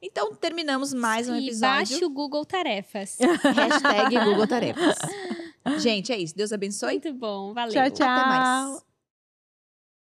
Então, terminamos mais um e episódio. baixe o Google Tarefas. Hashtag Google Tarefas. Gente, é isso. Deus abençoe. Muito bom. Valeu. Tchau, tchau. Até mais.